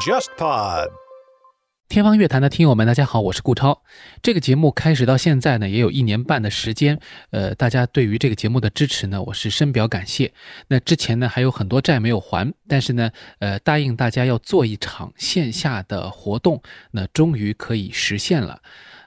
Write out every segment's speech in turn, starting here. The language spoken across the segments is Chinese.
JustPod。天方乐坛的听友们，大家好，我是顾超。这个节目开始到现在呢，也有一年半的时间。呃，大家对于这个节目的支持呢，我是深表感谢。那之前呢，还有很多债没有还，但是呢，呃，答应大家要做一场线下的活动，那终于可以实现了。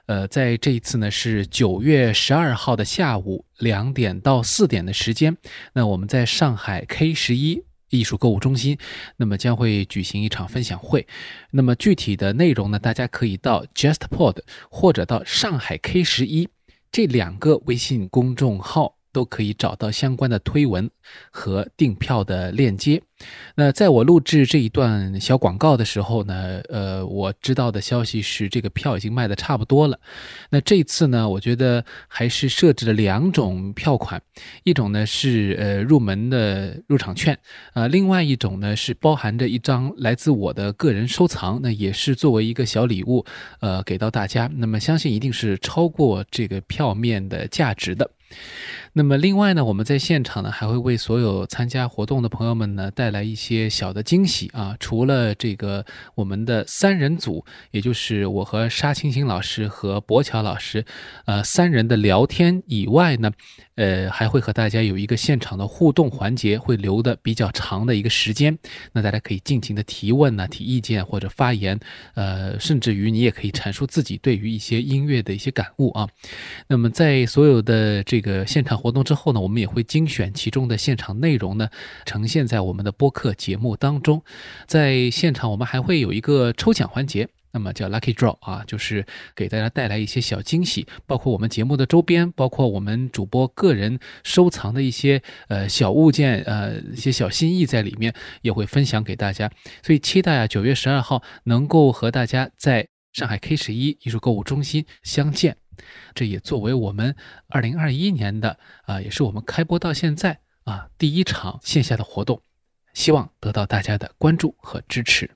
呃，在这一次呢，是九月十二号的下午两点到四点的时间，那我们在上海 K 十一。艺术购物中心，那么将会举行一场分享会。那么具体的内容呢，大家可以到 JustPod 或者到上海 K 十一这两个微信公众号都可以找到相关的推文和订票的链接。那在我录制这一段小广告的时候呢，呃，我知道的消息是这个票已经卖的差不多了。那这次呢，我觉得还是设置了两种票款，一种呢是呃入门的入场券，啊，另外一种呢是包含着一张来自我的个人收藏，那也是作为一个小礼物，呃，给到大家。那么相信一定是超过这个票面的价值的。那么另外呢，我们在现场呢还会为所有参加活动的朋友们呢带来一些小的惊喜啊！除了这个我们的三人组，也就是我和沙青青老师和博乔老师，呃，三人的聊天以外呢。呃，还会和大家有一个现场的互动环节，会留的比较长的一个时间，那大家可以尽情的提问呢，提意见或者发言，呃，甚至于你也可以阐述自己对于一些音乐的一些感悟啊。那么在所有的这个现场活活动之后呢，我们也会精选其中的现场内容呢，呈现在我们的播客节目当中。在现场我们还会有一个抽奖环节。那么叫 Lucky Draw 啊，就是给大家带来一些小惊喜，包括我们节目的周边，包括我们主播个人收藏的一些呃小物件，呃一些小心意在里面，也会分享给大家。所以期待啊，九月十二号能够和大家在上海 K 十一艺术购物中心相见。这也作为我们二零二一年的啊，也是我们开播到现在啊第一场线下的活动，希望得到大家的关注和支持。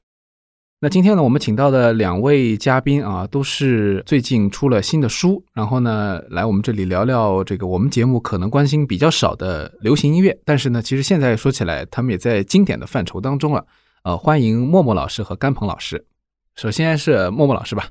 那今天呢，我们请到的两位嘉宾啊，都是最近出了新的书，然后呢，来我们这里聊聊这个我们节目可能关心比较少的流行音乐。但是呢，其实现在说起来，他们也在经典的范畴当中了。呃，欢迎默默老师和甘鹏老师。首先是默默老师吧。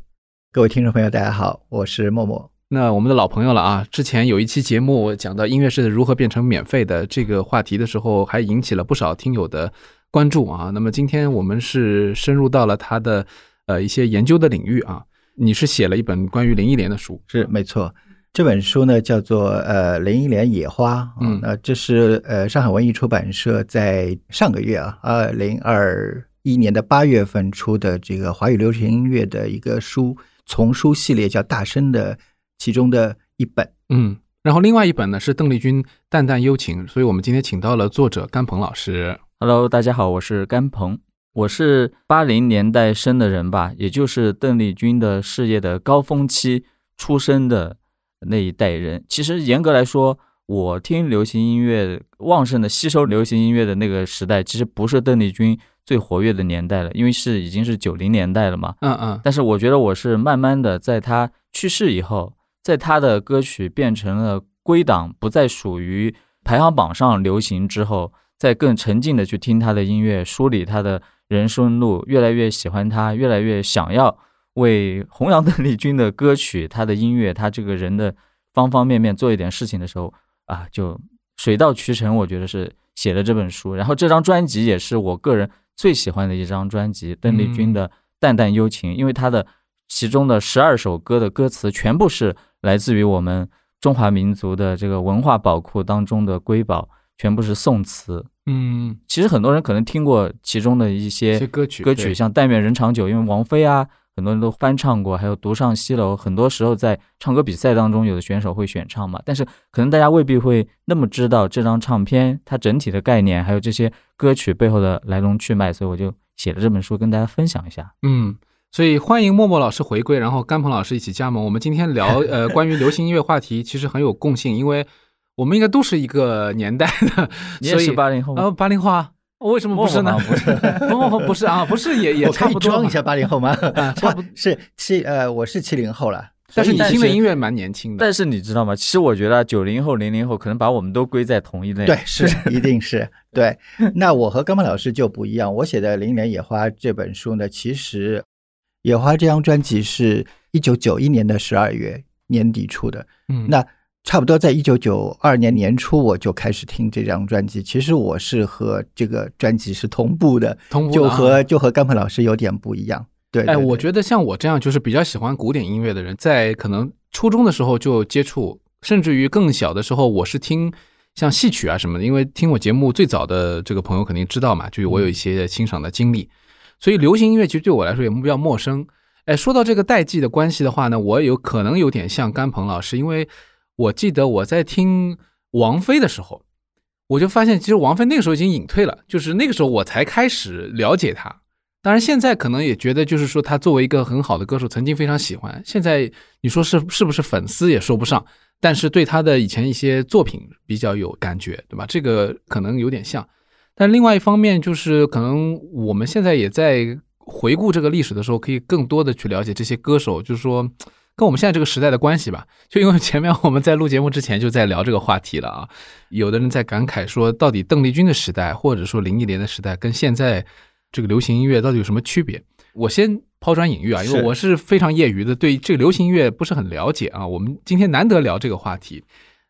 各位听众朋友，大家好，我是默默。那我们的老朋友了啊，之前有一期节目讲到音乐是如何变成免费的这个话题的时候，还引起了不少听友的。关注啊，那么今天我们是深入到了他的呃一些研究的领域啊。你是写了一本关于林忆莲的书，是没错。这本书呢叫做呃林忆莲野花，嗯，那这是呃上海文艺出版社在上个月啊二零二一年的八月份出的这个华语流行音乐的一个书丛书系列，叫大声的其中的一本，嗯。然后另外一本呢是邓丽君淡淡幽情，所以我们今天请到了作者甘鹏老师。Hello，大家好，我是甘鹏，我是八零年代生的人吧，也就是邓丽君的事业的高峰期出生的那一代人。其实严格来说，我听流行音乐旺盛的吸收流行音乐的那个时代，其实不是邓丽君最活跃的年代了，因为是已经是九零年代了嘛。嗯嗯。但是我觉得我是慢慢的，在他去世以后，在他的歌曲变成了归档，不再属于排行榜上流行之后。再更沉静的去听他的音乐，梳理他的人生路，越来越喜欢他，越来越想要为弘扬邓丽君的歌曲、他的音乐、他这个人的方方面面做一点事情的时候啊，就水到渠成。我觉得是写了这本书，然后这张专辑也是我个人最喜欢的一张专辑，邓丽君的《淡淡幽情》，因为她的其中的十二首歌的歌词全部是来自于我们中华民族的这个文化宝库当中的瑰宝。全部是宋词，嗯，其实很多人可能听过其中的一些歌曲，歌曲像《但愿人长久》，因为王菲啊，很多人都翻唱过，还有《独上西楼》，很多时候在唱歌比赛当中，有的选手会选唱嘛。但是可能大家未必会那么知道这张唱片它整体的概念，还有这些歌曲背后的来龙去脉，所以我就写了这本书跟大家分享一下。嗯，所以欢迎默默老师回归，然后甘鹏老师一起加盟。我们今天聊呃关于流行音乐话题，其实很有共性，因为。我们应该都是一个年代的，你也是八零后啊？八零后啊？为什么不是呢？不是，不不不是啊，不是也也 差不多。装一下八零后吗？差不是七呃，我是七零后了。但是你听的音乐蛮年轻的，但是你知道吗？其实我觉得九零后、零零后可能把我们都归在同一类。对，是 一定是对。那我和刚刚老师就不一样，我写的《零年野花》这本书呢，其实《野花》这张专辑是一九九一年的十二月年底出的，嗯，那差不多在一九九二年年初我就开始听这张专辑。其实我是和这个专辑是同步的，就同步的啊和就和甘鹏老师有点不一样。对，哎，我觉得像我这样就是比较喜欢古典音乐的人，在可能初中的时候就接触，甚至于更小的时候，我是听像戏曲啊什么的。因为听我节目最早的这个朋友肯定知道嘛，就是我有一些欣赏的经历，所以流行音乐其实对我来说也比较陌生。哎，说到这个代际的关系的话呢，我有可能有点像甘鹏老师，因为我记得我在听王菲的时候，我就发现其实王菲那个时候已经隐退了，就是那个时候我才开始了解她。当然，现在可能也觉得，就是说，他作为一个很好的歌手，曾经非常喜欢。现在你说是是不是粉丝也说不上，但是对他的以前一些作品比较有感觉，对吧？这个可能有点像。但另外一方面，就是可能我们现在也在回顾这个历史的时候，可以更多的去了解这些歌手，就是说跟我们现在这个时代的关系吧。就因为前面 我们在录节目之前就在聊这个话题了啊，有的人在感慨说，到底邓丽君的时代，或者说林忆莲的时代，跟现在。这个流行音乐到底有什么区别？我先抛砖引玉啊，因为我是非常业余的，对这个流行音乐不是很了解啊。我们今天难得聊这个话题，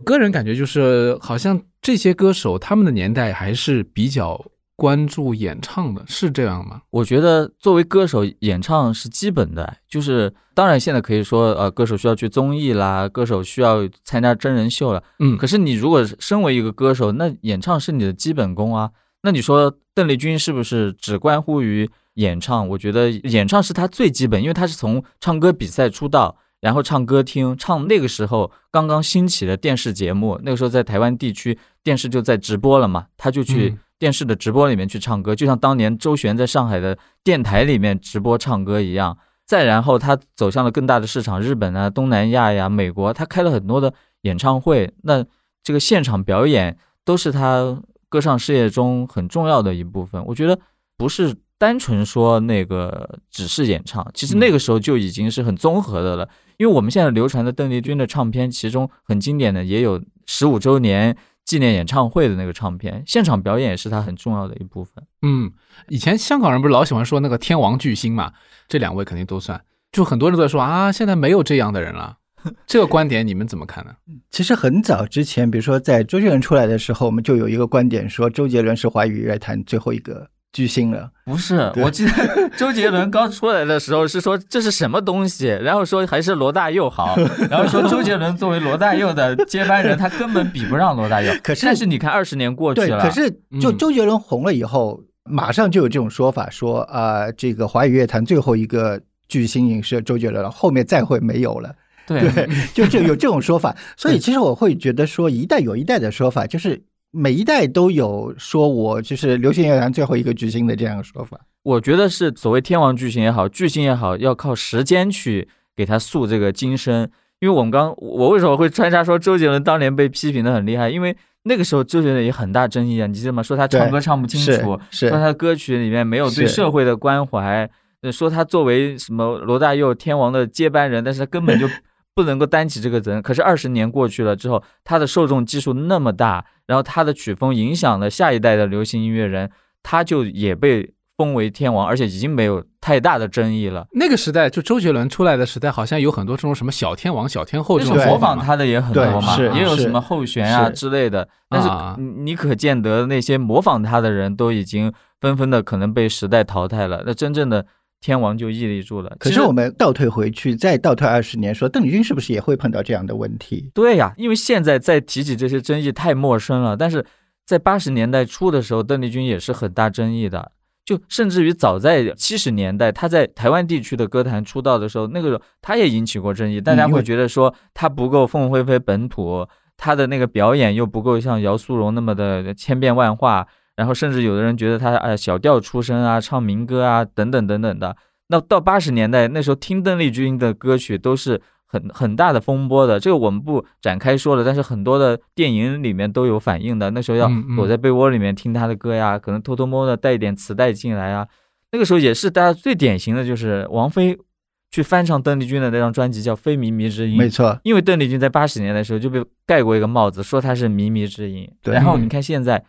个人感觉就是，好像这些歌手他们的年代还是比较关注演唱的，是这样吗？我觉得作为歌手，演唱是基本的，就是当然现在可以说，呃，歌手需要去综艺啦，歌手需要参加真人秀了。嗯，可是你如果身为一个歌手，那演唱是你的基本功啊。那你说邓丽君是不是只关乎于演唱？我觉得演唱是她最基本，因为她是从唱歌比赛出道，然后唱歌厅，唱那个时候刚刚兴起的电视节目，那个时候在台湾地区电视就在直播了嘛，他就去嗯电视的直播里面去唱歌，就像当年周璇在上海的电台里面直播唱歌一样。再然后他走向了更大的市场，日本啊、东南亚呀、美国，他开了很多的演唱会，那这个现场表演都是他歌唱事业中很重要的一部分。我觉得不是单纯说那个只是演唱，其实那个时候就已经是很综合的了。因为我们现在流传的邓丽君的唱片，其中很经典的也有十五周年纪念演唱会的那个唱片，现场表演也是他很重要的一部分。嗯，以前香港人不是老喜欢说那个天王巨星嘛？这两位肯定都算。就很多人都在说啊，现在没有这样的人了。这个观点你们怎么看呢？其实很早之前，比如说在周杰伦出来的时候，我们就有一个观点说，周杰伦是华语乐坛最后一个巨星了。不是，我记得 周杰伦刚出来的时候是说这是什么东西，然后说还是罗大佑好，然后说周杰伦作为罗大佑的接班人，他根本比不上罗大佑。可是但是你看二十年过去，了，可是就嗯周杰伦红了以后，马上就有这种说法说啊、这个华语乐坛最后一个巨星影是周杰伦了，后面再会没有了。对对，就就有这种说法。所以其实我会觉得说，一代有一代的说法，就是每一代都有说我就是流行乐坛最后一个巨星的这样的说法。我觉得是所谓天王巨星也好，巨星也好，要靠时间去给他塑这个金身。因为我们刚我为什么会穿插说周杰伦当年被批评的很厉害？因为那个时候周杰伦也很大争议啊，你记得吗？说他唱歌唱不清楚，是说他的歌曲里面没有对社会的关怀，呃说他作为什么罗大佑天王的接班人，但是他根本就不能够担起这个责任。可是二十年过去了之后，他的受众基数那么大，然后他的曲风影响了下一代的流行音乐人，他就也被封为天王，而且已经没有太大的争议了。那个时代，就周杰伦出来的时代，好像有很多这种什么小天王、小天后这那种模。仿他的也很多嘛，也有什么后弦啊之类的。但是你可见得那些模仿他的人都已经纷纷的可能被时代淘汰了，那真正的天王就屹立住了。可是我们倒退回去，再倒退二十年，说邓丽君是不是也会碰到这样的问题？对呀，因为现在再提起这些争议太陌生了，但是在八十年代初的时候，邓丽君也是很大争议的。就甚至于早在七十年代，她在台湾地区的歌坛出道的时候，那个时候她也引起过争议，大家会觉得说她不够凤飞飞本土，她的那个表演又不够像姚苏蓉那么的千变万化，然后甚至有的人觉得他哎小调出身啊，唱民歌啊等等等等的。那到八十年代那时候听邓丽君的歌曲都是很很大的风波的，这个我们不展开说了，但是很多的电影里面都有反映的。那时候要躲在被窝里面听她的歌呀，可能偷偷摸摸的带一点磁带进来啊。那个时候也是大家最典型的就是王菲去翻唱邓丽君的那张专辑叫《非靡靡之音》，没错，因为邓丽君在八十年代的时候就被盖过一个帽子，说她是靡靡之音。然后你看现在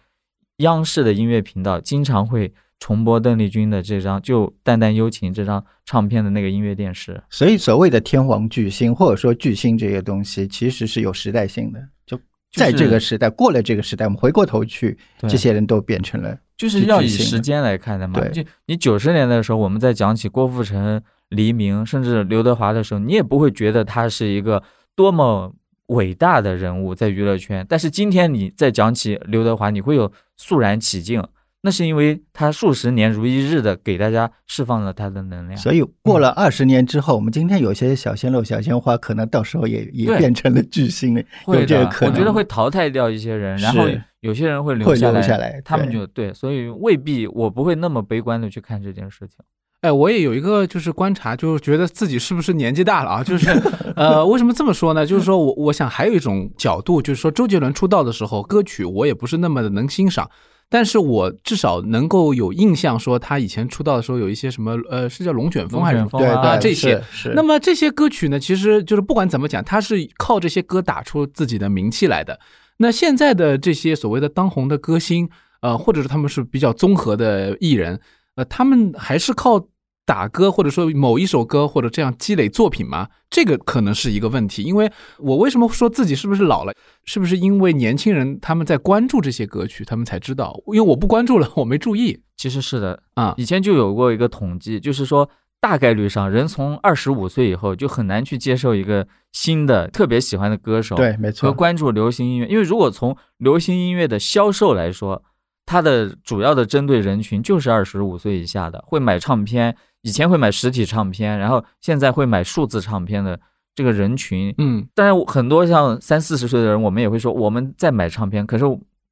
央视的音乐频道经常会重播邓丽君的这张就《淡淡幽情》这张唱片的那个音乐电视。所以所谓的天王巨星或者说巨星这些东西，其实是有时代性的。就在这个时代，过了这个时代，我们回过头去，这些人都变成了就是要以时间来看的嘛。就你九十年代的时候，我们在讲起郭富城、黎明，甚至刘德华的时候，你也不会觉得他是一个多么伟大的人物在娱乐圈。但是今天你再讲起刘德华，你会有肃然起敬，那是因为他数十年如一日的给大家释放了他的能量。所以过了二十年之后，我们今天有些小鲜肉、小鲜花，可能到时候也也变成了巨星了，有这个可能。我觉得会淘汰掉一些人，然后有些人会留下来，下来他们就对，所以未必我不会那么悲观的去看这件事情。哎，我也有一个就是观察，就是觉得自己是不是年纪大了啊？就是，呃，为什么这么说呢？就是说我我想还有一种角度，就是说周杰伦出道的时候，歌曲我也不是那么的能欣赏，但是我至少能够有印象，说他以前出道的时候有一些什么，呃，是叫龙卷风还是风啊这些那么这些歌曲呢，其实就是不管怎么讲，他是靠这些歌打出自己的名气来的。那现在的这些所谓的当红的歌星，呃，或者是他们是比较综合的艺人，呃，他们还是靠打歌或者说某一首歌或者这样积累作品吗？这个可能是一个问题。因为我为什么说自己是不是老了？是不是因为年轻人他们在关注这些歌曲，他们才知道？因为我不关注了，我没注意其实是的，啊。以前就有过一个统计，就是说大概率上，人从二十五岁以后就很难去接受一个新的特别喜欢的歌手，对，没和错，关注流行音乐。因为如果从流行音乐的销售来说，它的主要的针对人群就是二十五岁以下的，会买唱片，以前会买实体唱片，然后现在会买数字唱片的这个人群，嗯，当然，很多像三四十岁的人，我们也会说我们在买唱片，可是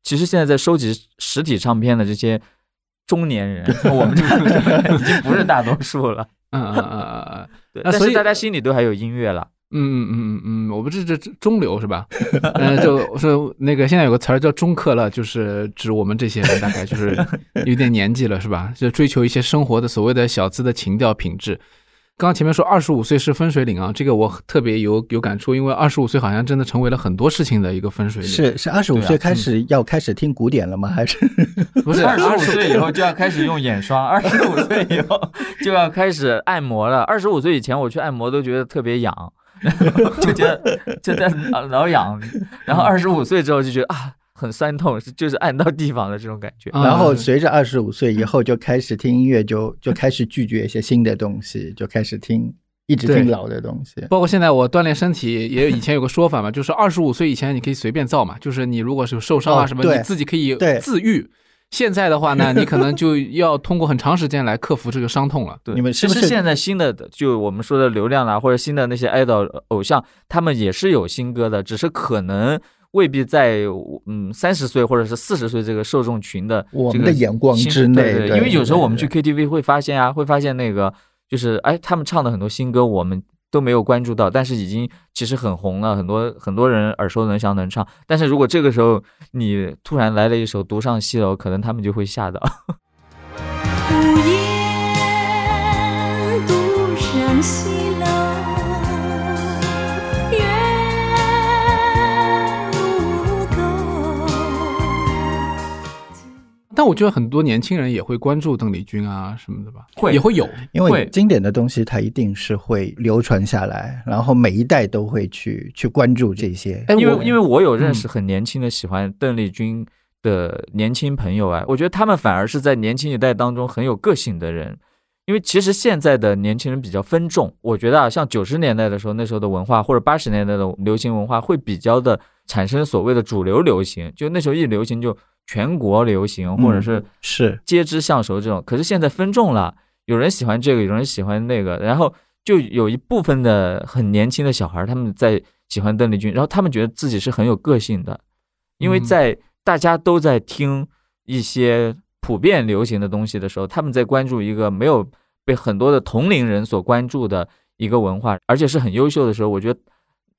其实现在在收集实体唱片的这些中年人，我们 这个 已经不是大多数了。嗯嗯嗯嗯嗯。对，但是大家心里都还有音乐了。嗯嗯嗯嗯嗯，我们这这这中流是吧？嗯，就是那个现在有个词儿叫中客了，就是指我们这些人，大概就是有点年纪了是吧？就追求一些生活的所谓的小资的情调品质。刚刚前面说二十五岁是分水岭啊，这个我特别有有感触，因为二十五岁好像真的成为了很多事情的一个分水岭。是是二十五岁开始要开始听古典了吗？还是不是二十五岁以后就要开始用眼霜，二十五岁以后就要开始按摩了。二十五岁以前我去按摩都觉得特别痒，就觉得就在挠痒，然后二十五岁之后就觉得啊很酸痛，是就是按到地方的这种感觉。啊 然后随着二十五岁以后就开始听音乐，就就开始拒绝一些新的东西，就开始听一直听老的东西。包括现在我锻炼身体，也有以前有个说法嘛，就是二十五岁以前你可以随便造嘛，就是你如果是受伤啊什么，哦你自己可以自愈。现在的话呢，你可能就要通过很长时间来克服这个伤痛了。对，你们是不是其实现在新的就我们说的流量啦，或者新的那些 idol 偶像，他们也是有新歌的，只是可能未必在嗯三十岁或者是四十岁这个受众群的我这个们的眼光之内对对对因为有时候我们去 KTV 会发现啊，会发现那个就是哎，他们唱的很多新歌，我们都没有关注到，但是已经其实很红了，很多很多人耳熟能详能唱。但是如果这个时候你突然来了一首《独上西楼》，可能他们就会吓到。但我觉得很多年轻人也会关注邓丽君啊什么的吧，会也会有。因为经典的东西它一定是会流传下来，然后每一代都会去去关注这些。哎，因为因为我有认嗯识很年轻的喜欢邓丽君的年轻朋友啊，我觉得他们反而是在年轻一代当中很有个性的人。因为其实现在的年轻人比较分众，我觉得啊，像九十年代的时候，那时候的文化或者八十年代的流行文化会比较的产生所谓的主流流行，就那时候一流行就全国流行，或者是是。皆知相熟这种。可是现在分众了，有人喜欢这个，有人喜欢那个，然后就有一部分的很年轻的小孩，他们在喜欢邓丽君，然后他们觉得自己是很有个性的，因为嗯。在大家都在听一些普遍流行的东西的时候，他们在关注一个没有被很多的同龄人所关注的一个文化，而且是很优秀的时候，我觉得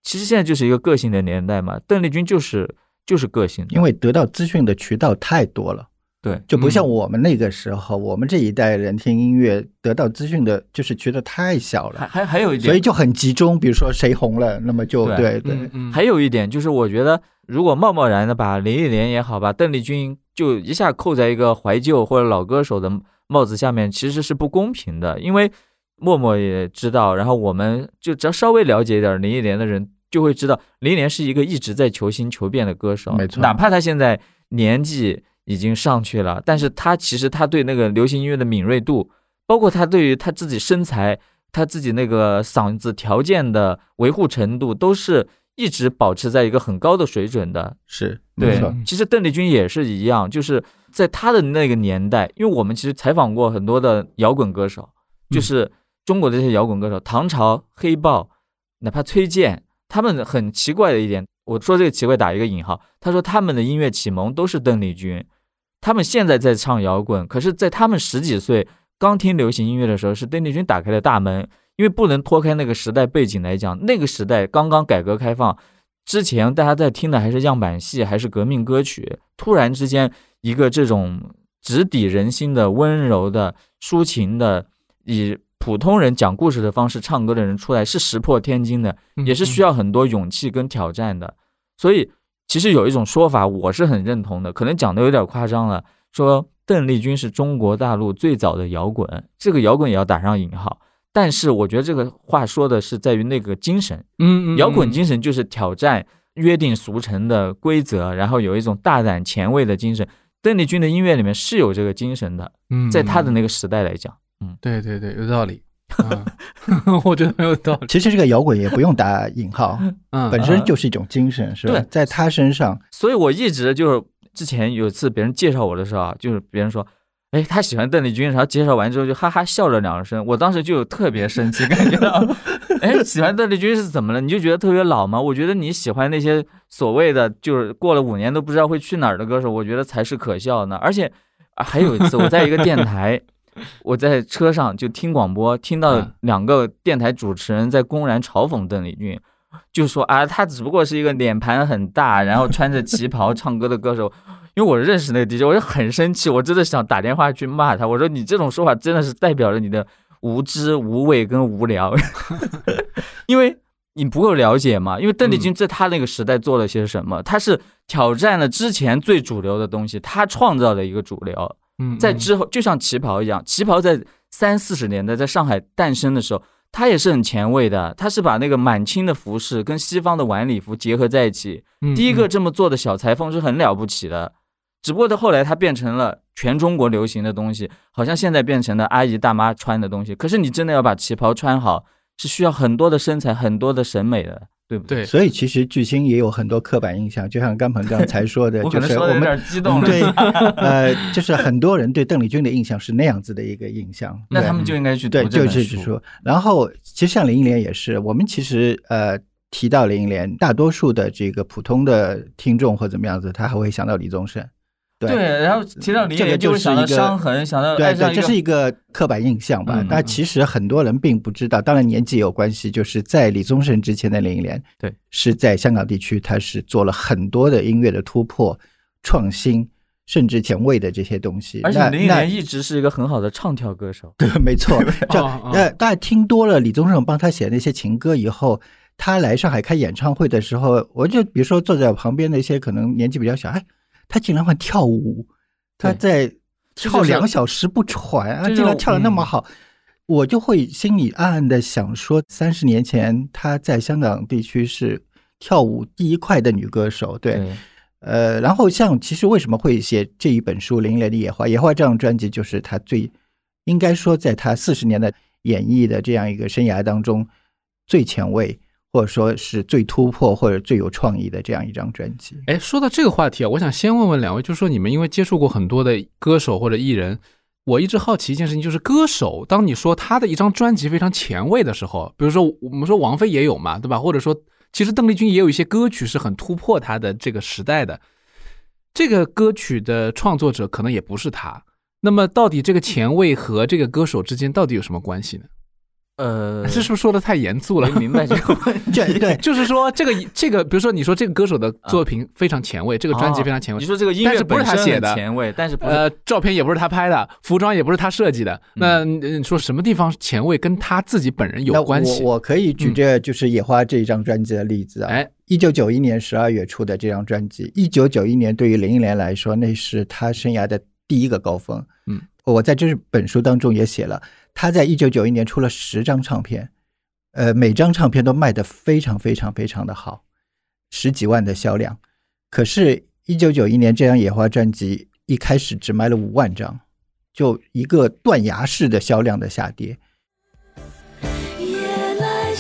其实现在就是一个个性的年代嘛，邓丽君就是就是个性的，因为得到资讯的渠道太多了，对，就不像嗯我们那个时候，我们这一代人听音乐得到资讯的，就是觉得太小还了，还还有一点，所以就很集中。比如说谁红了，那么就对对对嗯嗯，还有一点就是，我觉得如果贸贸然的把林忆莲也好，把邓丽君就一下扣在一个怀旧或者老歌手的帽子下面，其实是不公平的。因为默默也知道，然后我们就只要稍微了解一点林忆莲的人，就会知道林忆莲是一个一直在求新求变的歌手。没错哪怕她现在年纪已经上去了，但是她其实她对那个流行音乐的敏锐度，包括她对于她自己身材。她自己那个嗓子条件的维护程度，都是一直保持在一个很高的水准的。是没对错，，其实邓丽君也是一样，就是在她的那个年代，因为我们其实采访过很多的摇滚歌手，就是中国的这些摇滚歌手，唐朝、黑豹，哪怕崔健，他们很奇怪的一点，我说这个奇怪打一个引号，他说他们的音乐启蒙都是邓丽君，他们现在在唱摇滚，可是，在他们十几岁刚听流行音乐的时候，是邓丽君打开了大门，因为不能脱开那个时代背景来讲，那个时代刚刚改革开放。之前大家在听的还是样板戏，还是革命歌曲，突然之间一个这种直抵人心的温柔的抒情的，以普通人讲故事的方式唱歌的人出来，是石破天惊的，嗯也是需要很多勇气跟挑战的。所以，其实有一种说法，我是很认同的，可能讲的有点夸张了，说邓丽君是中国大陆最早的摇滚，这个摇滚也要打上引号。但是我觉得这个话说的是在于那个精神，嗯嗯，摇滚精神就是挑战约定俗成的规则，然后有一种大胆前卫的精神。邓丽君的音乐里面是有这个精神的，嗯，在她的那个时代来讲，对对对，有道理。嗯 我觉得没有道理。其实这个摇滚也不用打引号，嗯，本身就是一种精神，是吧对？在他身上，所以我一直就是之前有一次别人介绍我的时候啊，就是别人说。哎，他喜欢邓丽君，然后介绍完之后就哈哈笑了两声，我当时就有特别生气，感觉到，哎，喜欢邓丽君是怎么了？你就觉得特别老吗？我觉得你喜欢那些所谓的就是过了五年都不知道会去哪儿的歌手，我觉得才是可笑呢。而且、啊还有一次我在一个电台，我在车上就听广播，听到嗯两个电台主持人在公然嘲讽邓丽君，就说啊，她只不过是一个脸盘很大，然后穿着旗袍 唱歌的歌手。因为我认识那个 DJ，我就很生气，我真的想打电话去骂他。我说你这种说法真的是代表了你的无知、无畏跟无聊，因为你不够了解嘛。因为邓丽君在她那个时代做了些什么？她是挑战了之前最主流的东西，她创造了一个主流。嗯，在之后，就像旗袍一样，旗袍在三四十年代在上海诞生的时候，它也是很前卫的。它是把那个满清的服饰跟西方的晚礼服结合在一起。嗯第一个这么做的小裁缝是很了不起的，只不过到后来它变成了全中国流行的东西，好像现在变成了阿姨大妈穿的东西。可是你真的要把旗袍穿好，是需要很多的身材、很多的审美的，对不对？所以其实巨星也有很多刻板印象，就像 甘鹏刚才说的，就是我们有点们激动了。对，呃，就是很多人对邓丽君的印象是那样子的一个印象。对那他们就应该去读对，就。是说，然后其实像林忆莲也是，我们其实呃提到林忆莲，大多数的这个普通的听众或怎么样子，他还会想到李宗盛。对对，然后提到林忆这个莲就会想到就是一个伤痕，想到对对，这是一个刻板印象吧嗯？但其实很多人并不知道，当然年纪也有关系。就是在李宗盛之前的林忆莲，对，是在香港地区，他是做了很多的音乐的突破、创新，甚至前卫的这些东西。而且那那林忆莲一直是一个很好的唱跳歌手。对，没错。这哦哦呃，大家听多了李宗盛帮他写那些情歌以后，他来上海开演唱会的时候，我就比如说坐在我旁边的一些可能年纪比较小，哎，他竟然会跳舞，他在跳两小时不喘啊，竟然跳的那么嗯好。我就会心里暗暗的想说，三十年前他在香港地区是跳舞第一块的女歌手，对，呃，然后像其实为什么会写这一本书《林雷的野花》？《野花》这张专辑就是他最应该说在他四十年的演艺的这样一个生涯当中最前卫，或者说是最突破或者最有创意的这样一张专辑。哎，说到这个话题啊，我想先问问两位，就是说你们因为接触过很多的歌手或者艺人，我一直好奇一件事情，就是歌手，当你说他的一张专辑非常前卫的时候，比如说我们说王菲也有嘛，对吧？或者说其实邓丽君也有一些歌曲是很突破她的这个时代的，这个歌曲的创作者可能也不是他。那么到底这个前卫和这个歌手之间到底有什么关系呢？呃，这是不是说的太严肃了没？明白这个问题。这 对 就是说，这个这个，比如说你说这个歌手的作品非常前卫，这个专辑非常前卫哦你，说这个音乐但是不是他写的前卫，但是不是呃，照片也不是他拍的，服装也不是他设计的，那嗯你说什么地方前卫跟他自己本人那有关系？我我可以举这就是野花这一张专辑的例子啊。哎，一九九一年十二月出的这张专辑，一九九一年对于林忆莲来说，那是她生涯的第一个高峰。嗯，我在这本书当中也写了，他在一九九一年出了十张唱片，呃，每张唱片都卖的非常非常非常的好，十几万的销量。可是，一九九一年这张野花专辑一开始只卖了五万张，就一个断崖式的销量的下跌。夜来，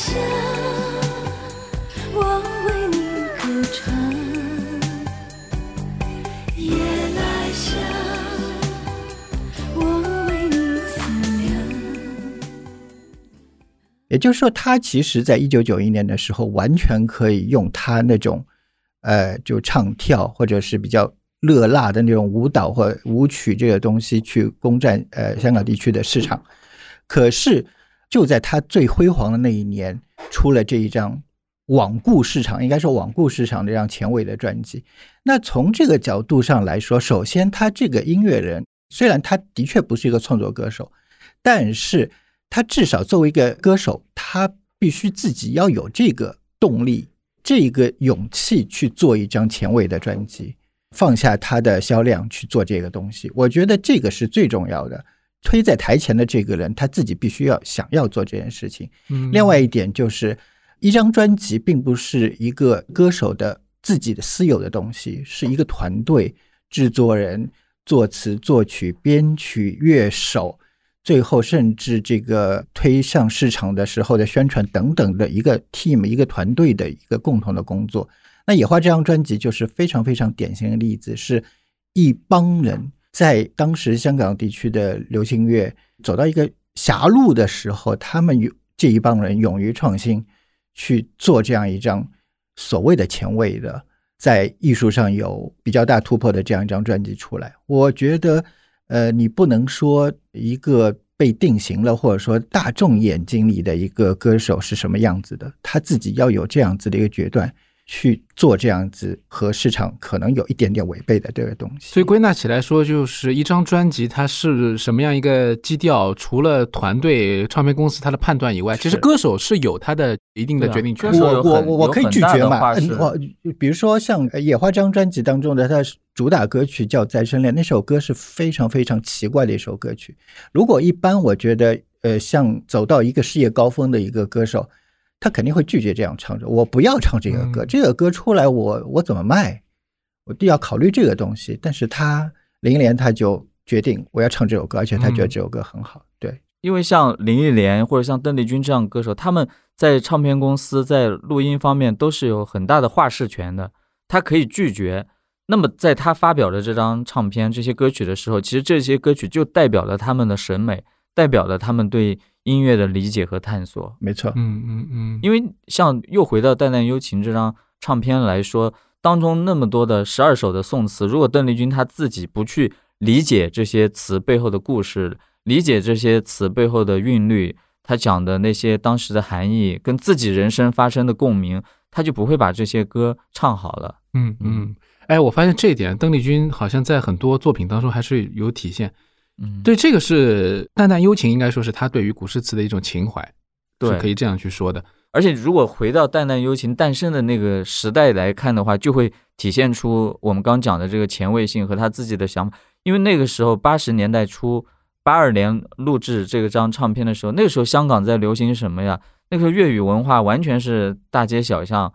也就是说，他其实在一九九一年的时候，完全可以用他那种，呃，就唱跳或者是比较热辣的那种舞蹈或舞曲这个东西去攻占呃香港地区的市场。可是就在他最辉煌的那一年，出了这一张罔顾市场，应该说罔顾市场这样前卫的专辑。那从这个角度上来说，首先他这个音乐人，虽然他的确不是一个创作歌手，但是他至少作为一个歌手，他必须自己要有这个动力、这个勇气去做一张前卫的专辑，放下他的销量去做这个东西。我觉得这个是最重要的。推在台前的这个人，他自己必须要想要做这件事情。嗯另外一点就是，一张专辑并不是一个歌手的自己的私有的东西，是一个团队、制作人、作词、作曲、编曲、乐手，最后甚至这个推向市场的时候的宣传等等的一个 team、一个团队的一个共同的工作。那野花这张专辑就是非常非常典型的例子，是一帮人在当时香港地区的流行乐走到一个狭路的时候，他们有这一帮人勇于创新，去做这样一张所谓的前卫的，在艺术上有比较大突破的这样一张专辑出来。我觉得，呃，你不能说一个被定型了，或者说大众眼睛里的一个歌手是什么样子的，他自己要有这样子的一个决断。去做这样子和市场可能有一点点违背的这个东西，所以归纳起来说，就是一张专辑它是什么样一个基调，除了团队、唱片公司它的判断以外，其实歌手是有他的一定的决定权。我我我我可以拒绝嘛？嗯我比如说像呃《野花》这张专辑当中的它主打歌曲叫《再生恋》，那首歌是非常非常奇怪的一首歌曲。如果一般我觉得呃像走到一个事业高峰的一个歌手，他肯定会拒绝这样唱着，我不要唱这个歌，嗯这个歌出来我我怎么卖？我都要考虑这个东西。但是他林忆莲他就决定我要唱这首歌，而且他觉得嗯这首歌很好。对，因为像林忆莲或者像邓丽君这样歌手，他们在唱片公司在录音方面都是有很大的话事权的，他可以拒绝。那么在他发表的这张唱片这些歌曲的时候，其实这些歌曲就代表了他们的审美，代表了他们对音乐的理解和探索。没错。嗯嗯嗯，因为像又回到《淡淡幽情》这张唱片来说，当中那么多的十二首的宋词，如果邓丽君她自己不去理解这些词背后的故事，理解这些词背后的韵律，她讲的那些当时的含义，跟自己人生发生的共鸣，她就不会把这些歌唱好了。嗯嗯，哎，我发现这一点，邓丽君好像在很多作品当中还是有体现。嗯，对，这个是淡淡幽情，应该说是他对于古诗词的一种情怀，对是可以这样去说的。而且如果回到《淡淡幽情》诞生的那个时代来看的话，就会体现出我们刚讲的这个前卫性和他自己的想法。因为那个时候八十年代初，八二年录制这个张唱片的时候，那个时候香港在流行什么呀？那个时候粤语文化完全是大街小巷，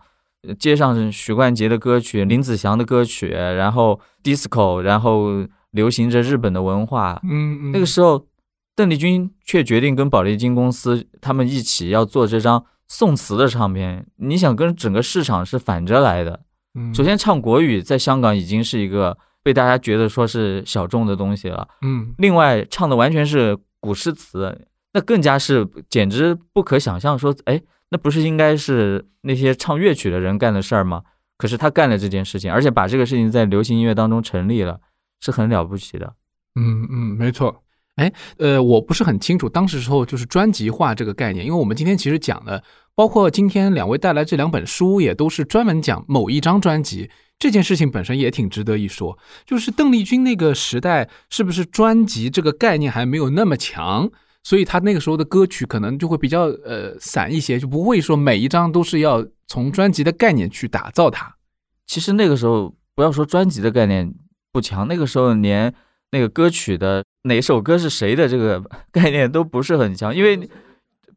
呃街上是许冠杰的歌曲、林子祥的歌曲，然后 disco，然后流行着日本的文化。嗯嗯，那个时候，邓丽君却决定跟宝丽金公司他们一起要做这张宋词的唱片。你想跟整个市场是反着来的。嗯首，先，唱国语在香港已经是一个被大家觉得说是小众的东西了。嗯另外，唱的完全是古诗词，那更加是简直不可想象。说，哎，那不是应该是那些唱乐曲的人干的事儿吗？可是他干了这件事情，而且把这个事情在流行音乐当中成立了，是很了不起的。嗯嗯，没错。哎呃，我不是很清楚当时时候就是专辑化这个概念，因为我们今天其实讲的，包括今天两位带来这两本书，也都是专门讲某一张专辑这件事情本身也挺值得一说。就是邓丽君那个时代，是不是专辑这个概念还没有那么强，所以她那个时候的歌曲可能就会比较呃散一些，就不会说每一张都是要从专辑的概念去打造它。其实那个时候不要说专辑的概念不强，那个时候连那个歌曲的哪首歌是谁的这个 概念都不是很强，因为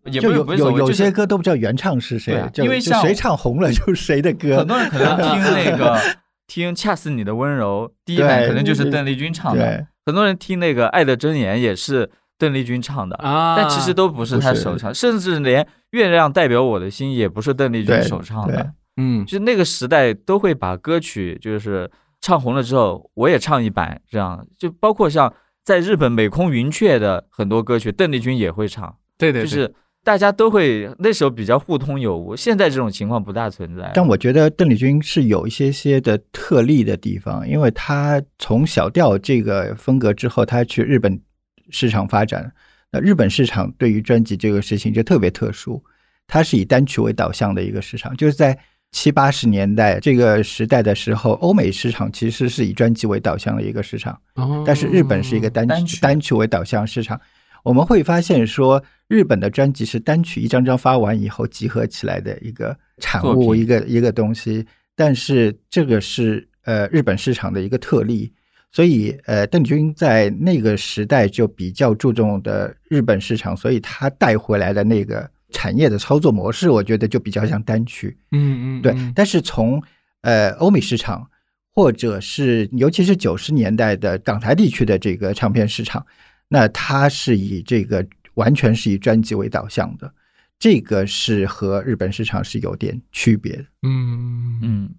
也不就有有有些歌都不知道原唱是谁啊，因为像谁唱红了就是谁的歌很。多人可能 听那个听《恰似你的温柔》，第一版可能就是邓丽君唱的，很多人听那个《爱的箴言》也是邓丽君唱的。啊但其实都不是不是她首唱，甚至连《月亮代表我的心》也不是邓丽君首唱的。嗯就那个时代都会把歌曲就是唱红了之后，我也唱一版，这样就包括像在日本美空云雀的很多歌曲，邓丽君也会唱，对对，对就是大家都会那时候比较互通有无，现在这种情况不大存在。但我觉得邓丽君是有一些些的特例的地方，因为她从小调这个风格之后，她去日本市场发展。那日本市场对于专辑这个事情就特别特殊，它是以单曲为导向的一个市场，就是在七八十年代这个时代的时候，欧美市场其实是以专辑为导向的一个市场。哦但是日本是一个单单曲曲单曲为导向市场，我们会发现说，日本的专辑是单曲一张张发完以后集合起来的一个产物，一个一个东西。但是这个是呃日本市场的一个特例，所以呃邓丽君在那个时代就比较注重的日本市场，所以她带回来的那个产业的操作模式，我觉得就比较像单曲。嗯嗯对嗯，但是从呃欧美市场，或者是尤其是九十年代的港台地区的这个唱片市场，那它是以这个完全是以专辑为导向的，这个是和日本市场是有点区别的。嗯嗯，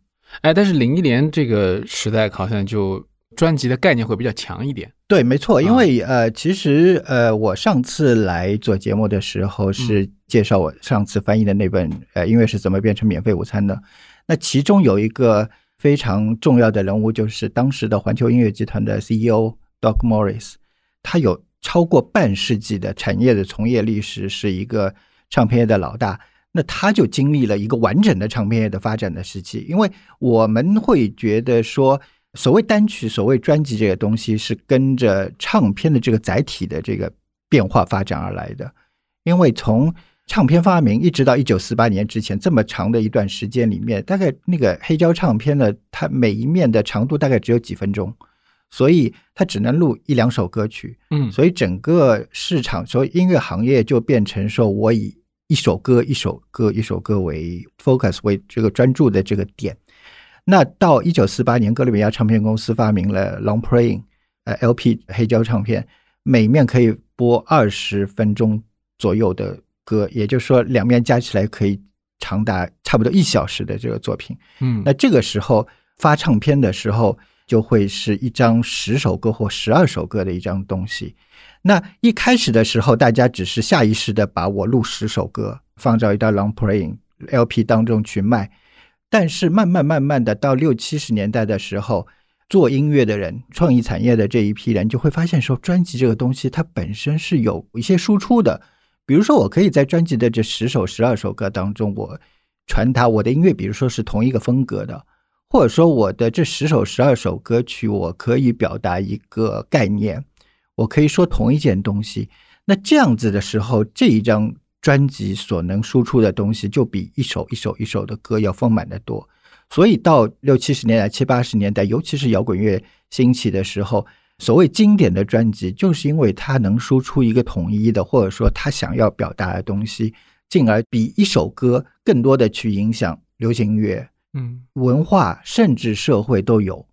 哎，但是零一年这个时代好像就专辑的概念会比较强一点。对，没错，因啊为呃，其实呃，我上次来做节目的时候是介绍我上次翻译的那本呃音乐是怎么变成免费午餐的，那其中有一个非常重要的人物就是当时的环球音乐集团的 CEO Doc Morris，他有超过半世纪的产业的从业历史，是一个唱片业的老大。那他就经历了一个完整的唱片业的发展的时期，因为我们会觉得说，所谓单曲、所谓专辑这个东西是跟着唱片的这个载体的这个变化发展而来的。因为从唱片发明一直到一九四八年之前这么长的一段时间里面，大概那个黑胶唱片呢，它每一面的长度大概只有几分钟，所以它只能录一两首歌曲。嗯所以整个市场，所以音乐行业就变成说，我以一首歌一首歌一首歌为 focus 为这个专注的这个点。那到一九四八年，哥伦比亚唱片公司发明了 long playing，呃 LP 黑胶唱片，每面可以播二十分钟左右的歌，也就是说两面加起来可以长达差不多一小时的这个作品。嗯那这个时候发唱片的时候，就会是一张十首歌或十二首歌的一张东西。那一开始的时候，大家只是下意识的把我录十首歌放到一张 long playing LP 当中去卖，但是慢慢慢慢的到六七十年代的时候，做音乐的人、创意产业的这一批人就会发现说，专辑这个东西它本身是有一些输出的。比如说，我可以在专辑的这十首、十二首歌当中，我传达我的音乐，比如说是同一个风格的，或者说我的这十首、十二首歌曲，我可以表达一个概念，我可以说同一件东西。那这样子的时候，这一张专辑所能输出的东西，就比一首一首一首的歌要丰满的多。所以到六七十年代、七八十年代，尤其是摇滚乐兴起的时候，所谓经典的专辑，就是因为它能输出一个统一的，或者说他想要表达的东西，进而比一首歌更多的去影响流行音乐、嗯文化甚至社会都有。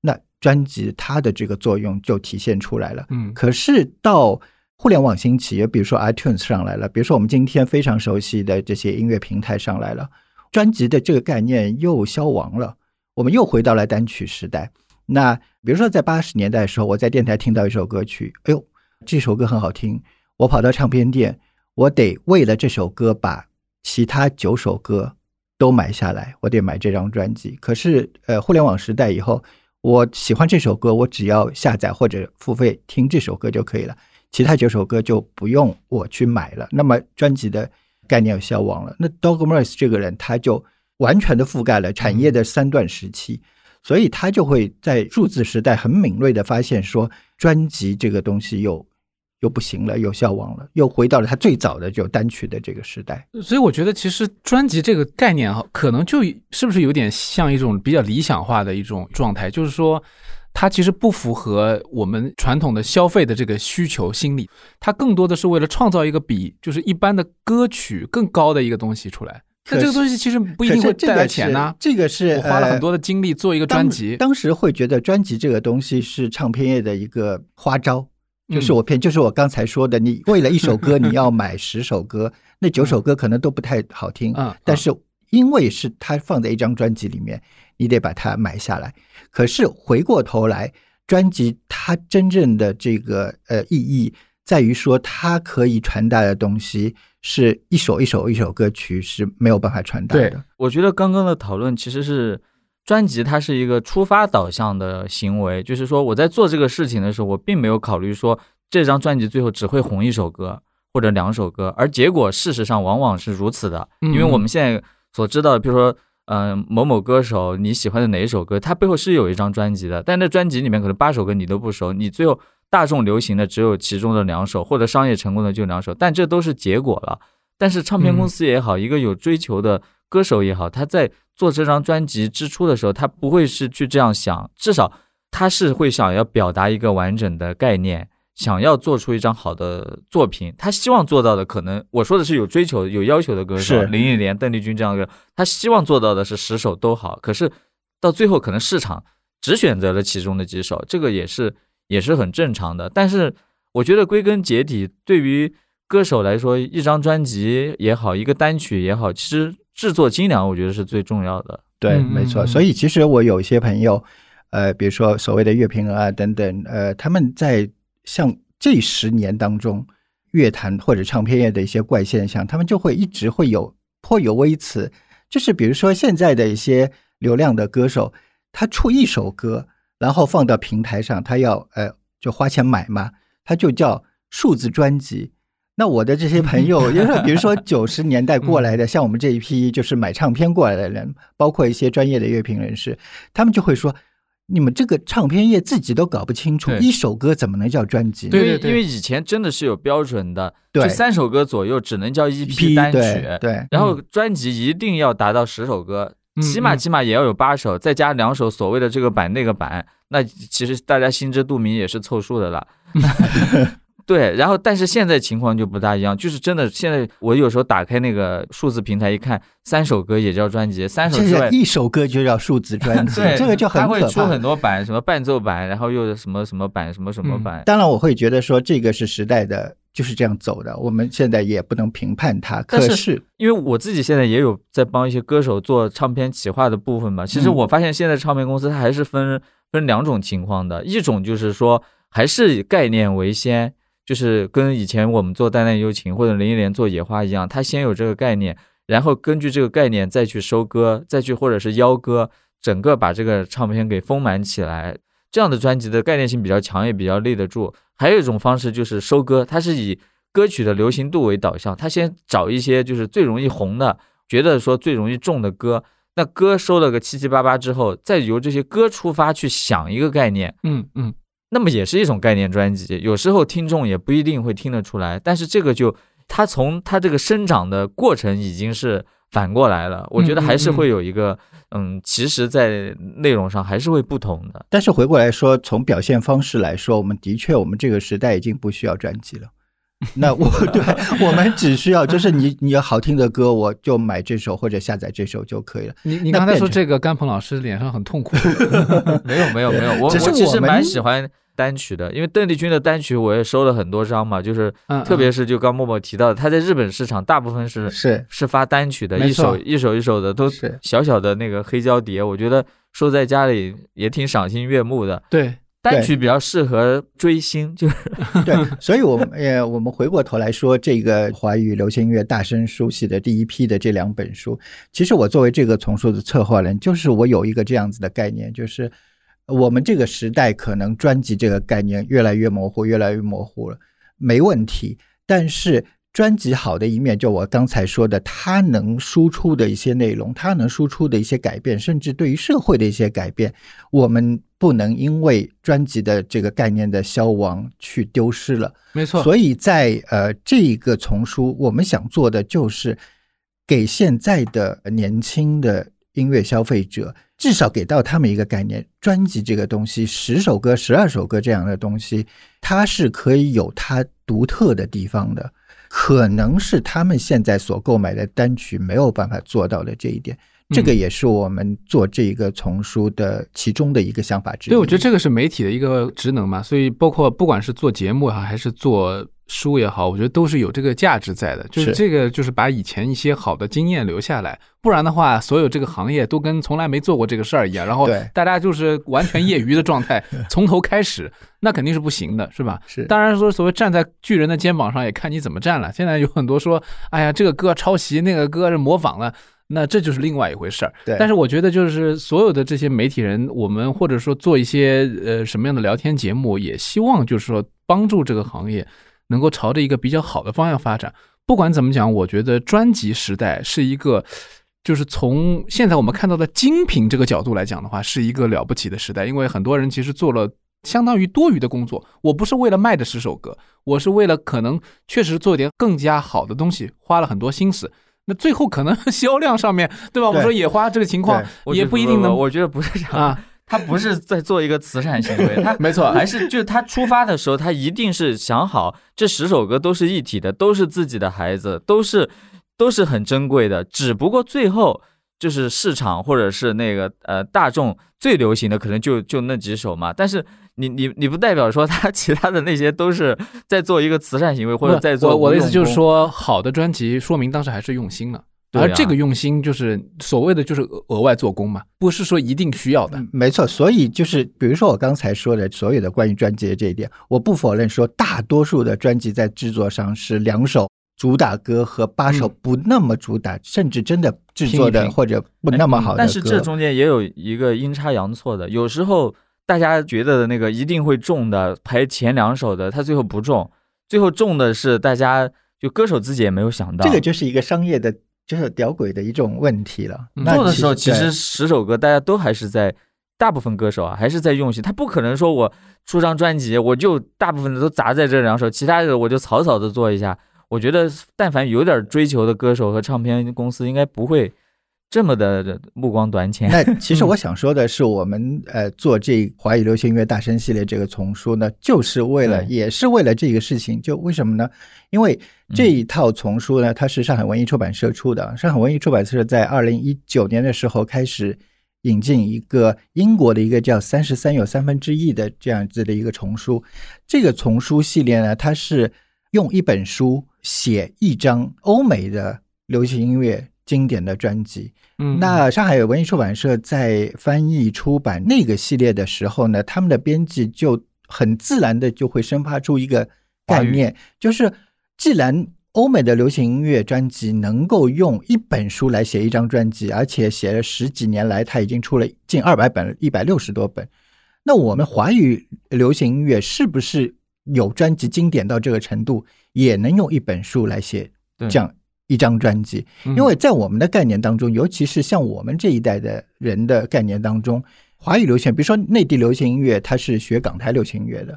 那专辑它的这个作用就体现出来了。嗯可是到互联网兴起，比如说 iTunes 上来了，比如说我们今天非常熟悉的这些音乐平台上来了，专辑的这个概念又消亡了，我们又回到了单曲时代。那比如说在八十年代的时候，我在电台听到一首歌曲，哎呦，这首歌很好听，我跑到唱片店，我得为了这首歌把其他九首歌都买下来，我得买这张专辑。可是呃，互联网时代以后，我喜欢这首歌，我只要下载或者付费听这首歌就可以了。其他九首歌就不用我去买了，那么专辑的概念有消亡了。那 Dog Morris 这个人，他就完全的覆盖了产业的三段时期，所以他就会在数字时代很敏锐的发现说，专辑这个东西又又不行了，又消亡了，又回到了他最早的就单曲的这个时代。所以我觉得，其实专辑这个概念啊，可能就是不是有点像一种比较理想化的一种状态，就是说，它其实不符合我们传统的消费的这个需求心理，它更多的是为了创造一个比就是一般的歌曲更高的一个东西出来。那这个东西其实不一定会带来钱呐、这个是我花了很多的的精力做一个专辑，当时会觉得专辑这个东西是唱片业的一个花招，就是嗯我骗，就是我刚才说的，你为了一首歌你要买十首歌，那九首歌可能都不太好听，嗯，但是因为是它放在一张专辑里面，你得把它买下来。可是回过头来，专辑它真正的这个呃意义在于说，它可以传达的东西是一首一首一首歌曲是没有办法传达的。我觉得刚刚的讨论其实是专辑，它是一个出发导向的行为，就是说我在做这个事情的时候，我并没有考虑说这张专辑最后只会红一首歌或者两首歌，而结果事实上往往是如此的，嗯因为我们现在所知道的，比如说。嗯、某某歌手你喜欢的哪一首歌，它背后是有一张专辑的，但那专辑里面可能八首歌你都不熟，你最后大众流行的只有其中的两首，或者商业成功的就两首，但这都是结果了。但是唱片公司也好，一个有追求的歌手也好，他在做这张专辑之初的时候，他不会是去这样想，至少他是会想要表达一个完整的概念，想要做出一张好的作品。他希望做到的，可能我说的是有追求、有要求的歌手，是林忆莲、邓丽君这样的歌，他希望做到的是十首都好，可是到最后可能市场只选择了其中的几首，这个也是也是很正常的。但是我觉得归根结底，对于歌手来说，一张专辑也好，一个单曲也好，其实制作精良，我觉得是最重要的。对，嗯没错。嗯所以其实我有一些朋友，呃，比如说所谓的乐评人啊等等，呃，他们在像这十年当中，乐坛或者唱片业的一些怪现象，他们就会一直会有颇有微词，就是比如说现在的一些流量的歌手，他出一首歌，然后放到平台上，他要呃就花钱买嘛，他就叫数字专辑。那我的这些朋友，因为比如说 九十年代过来的，像我们这一批就是买唱片过来的人，包括一些专业的乐评人士，他们就会说：你们这个唱片业自己都搞不清楚，一首歌怎么能叫专辑？对对对因为因为以前真的是有标准的，对。就三首歌左右只能叫一批批单曲，对对。然后专辑一定要达到十首歌，嗯起码嗯起码也要有八首，再加两首所谓的这个版那个版，那其实大家心知肚明也是凑数的了。对，然后但是现在情况就不大一样，就是真的现在我有时候打开那个数字平台一看，三首歌也叫专辑，三首这之外。一首歌就叫数字专辑，对，这个就很它会出。很多版，什么伴奏版，然后又是什么什么版，什么什么嗯版。当然，我会觉得说这个是时代的，就是这样走的。我们现在也不能评判他，可是因为我自己现在也有在帮一些歌手做唱片企划的部分嘛，其实嗯我发现现在唱片公司它还是分分两种情况的，一种就是说还是以概念为先，就是跟以前我们做《淡淡幽情》或者林忆莲做《野花》一样，它先有这个概念，然后根据这个概念再去收割，再去或者是邀歌，整个把这个唱片给丰满起来。这样的专辑的概念性比较强，也比较立得住。还有一种方式就是收歌，它是以歌曲的流行度为导向，它先找一些就是最容易红的，觉得说最容易中的歌，那歌收了个七七八八之后，再由这些歌出发去想一个概念，嗯嗯，那么也是一种概念专辑。有时候听众也不一定会听得出来，但是这个就它从它这个生长的过程已经是反过来了。我觉得还是会有一个，嗯，其实在内容上还是会不同的。但是回过来说，从表现方式来说，我们的确，我们这个时代已经不需要专辑了。那我 对我们只需要就是你你有好听的歌，我就买这首或者下载这首就可以了。你你刚才说这个，甘鹏老师脸上很痛苦。没有没有没有，我只是我我其实蛮喜欢单曲的，因为邓丽君的单曲我也收了很多张嘛，就是嗯特别是就刚默默提到的，她在日本市场大部分是是。是发单曲的，一首一首一首的都是。小小的那个黑胶碟，我觉得收在家里也挺赏心悦目的。对，单曲比较适合追星，就是 对，所以我们也，我们回过头来说，这个华语流行音乐大声书系的第一批的这两本书，其实我作为这个丛书的策划人，就是我有一个这样子的概念，就是我们这个时代可能专辑这个概念越来越模糊，越来越模糊了。没问题，但是。专辑好的一面，就我刚才说的，它能输出的一些内容，它能输出的一些改变，甚至对于社会的一些改变，我们不能因为专辑的这个概念的消亡去丢失了。没错，所以在呃这一个丛书，我们想做的就是给现在的年轻的音乐消费者，至少给到他们一个概念：专辑这个东西，十首歌、十二首歌这样的东西，它是可以有它独特的地方的。可能是他们现在所购买的单曲没有办法做到的这一点，这个也是我们做这一个丛书的其中的一个想法之一。对，我觉得这个是媒体的一个职能嘛，所以包括不管是做节目啊，还是做。书也好，我觉得都是有这个价值在的，就是这个就是把以前一些好的经验留下来，不然的话，所有这个行业都跟从来没做过这个事儿一样，然后大家就是完全业余的状态，从头开始，那肯定是不行的，是吧？是。当然说，所谓站在巨人的肩膀上，也看你怎么站了。现在有很多说，哎呀，这个歌抄袭，那个歌是模仿了，那这就是另外一回事儿。对。但是我觉得，就是所有的这些媒体人，我们或者说做一些呃什么样的聊天节目，也希望就是说帮助这个行业。能够朝着一个比较好的方向发展。不管怎么讲，我觉得专辑时代是一个，就是从现在我们看到的精品这个角度来讲的话，是一个了不起的时代。因为很多人其实做了相当于多余的工作。我不是为了卖这十首歌，我是为了可能确实做点更加好的东西，花了很多心思。那最后可能 销量上面对吧？我说野花这个情况也不一定能。我觉得不是这样啊。他不是在做一个慈善行为，他没错，还是就是他出发的时候，他一定是想好这十首歌都是一体的，都是自己的孩子，都是都是很珍贵的。只不过最后就是市场或者是那个呃大众最流行的可能就就那几首嘛。但是你你你不代表说他其他的那些都是在做一个慈善行为或者在做。我我的意思就是说，好的专辑说明当时还是用心了。而这个用心就是所谓的就是额外做工嘛，不是说一定需要的。没错，所以就是比如说我刚才说的所有的关于专辑的这一点，我不否认说大多数的专辑在制作上是两首主打歌和八首不那么主打，甚至真的制作的或者不那么好的。但是这中间也有一个阴差阳错的，有时候大家觉得的那个一定会中的排前两首的，他最后不中，最后中的是大家就歌手自己也没有想到。这个就是一个商业的。就是屌鬼的一种问题了。做的时候，其实十首歌大家都还是在，大部分歌手啊还是在用心。他不可能说我出张专辑，我就大部分的都砸在这两首，其他的我就草草的做一下。我觉得，但凡有点追求的歌手和唱片公司，应该不会。这么的目光短浅。那其实我想说的是，我们呃做这华语流行音乐大声系列这个丛书呢，就是为了，也是为了这个事情。就为什么呢？因为这一套丛书呢，它是上海文艺出版社出的。上海文艺出版社在二零一九年的时候开始引进一个英国的一个叫“三十三有三分之一”的这样子的一个丛书。这个丛书系列呢，它是用一本书写一张欧美的流行音乐经典的专辑。嗯，那上海文艺出版社在翻译出版那个系列的时候呢，他们的编辑就很自然的就会生发出一个概念，就是既然欧美的流行音乐专辑能够用一本书来写一张专辑，而且写了十几年来，他已经出了近二百本，一百六十多本，那我们华语流行音乐是不是有专辑经典到这个程度，也能用一本书来写这样？一张专辑，因为在我们的概念当中，尤其是像我们这一代的人的概念当中，华语流行，比如说内地流行音乐，它是学港台流行音乐的；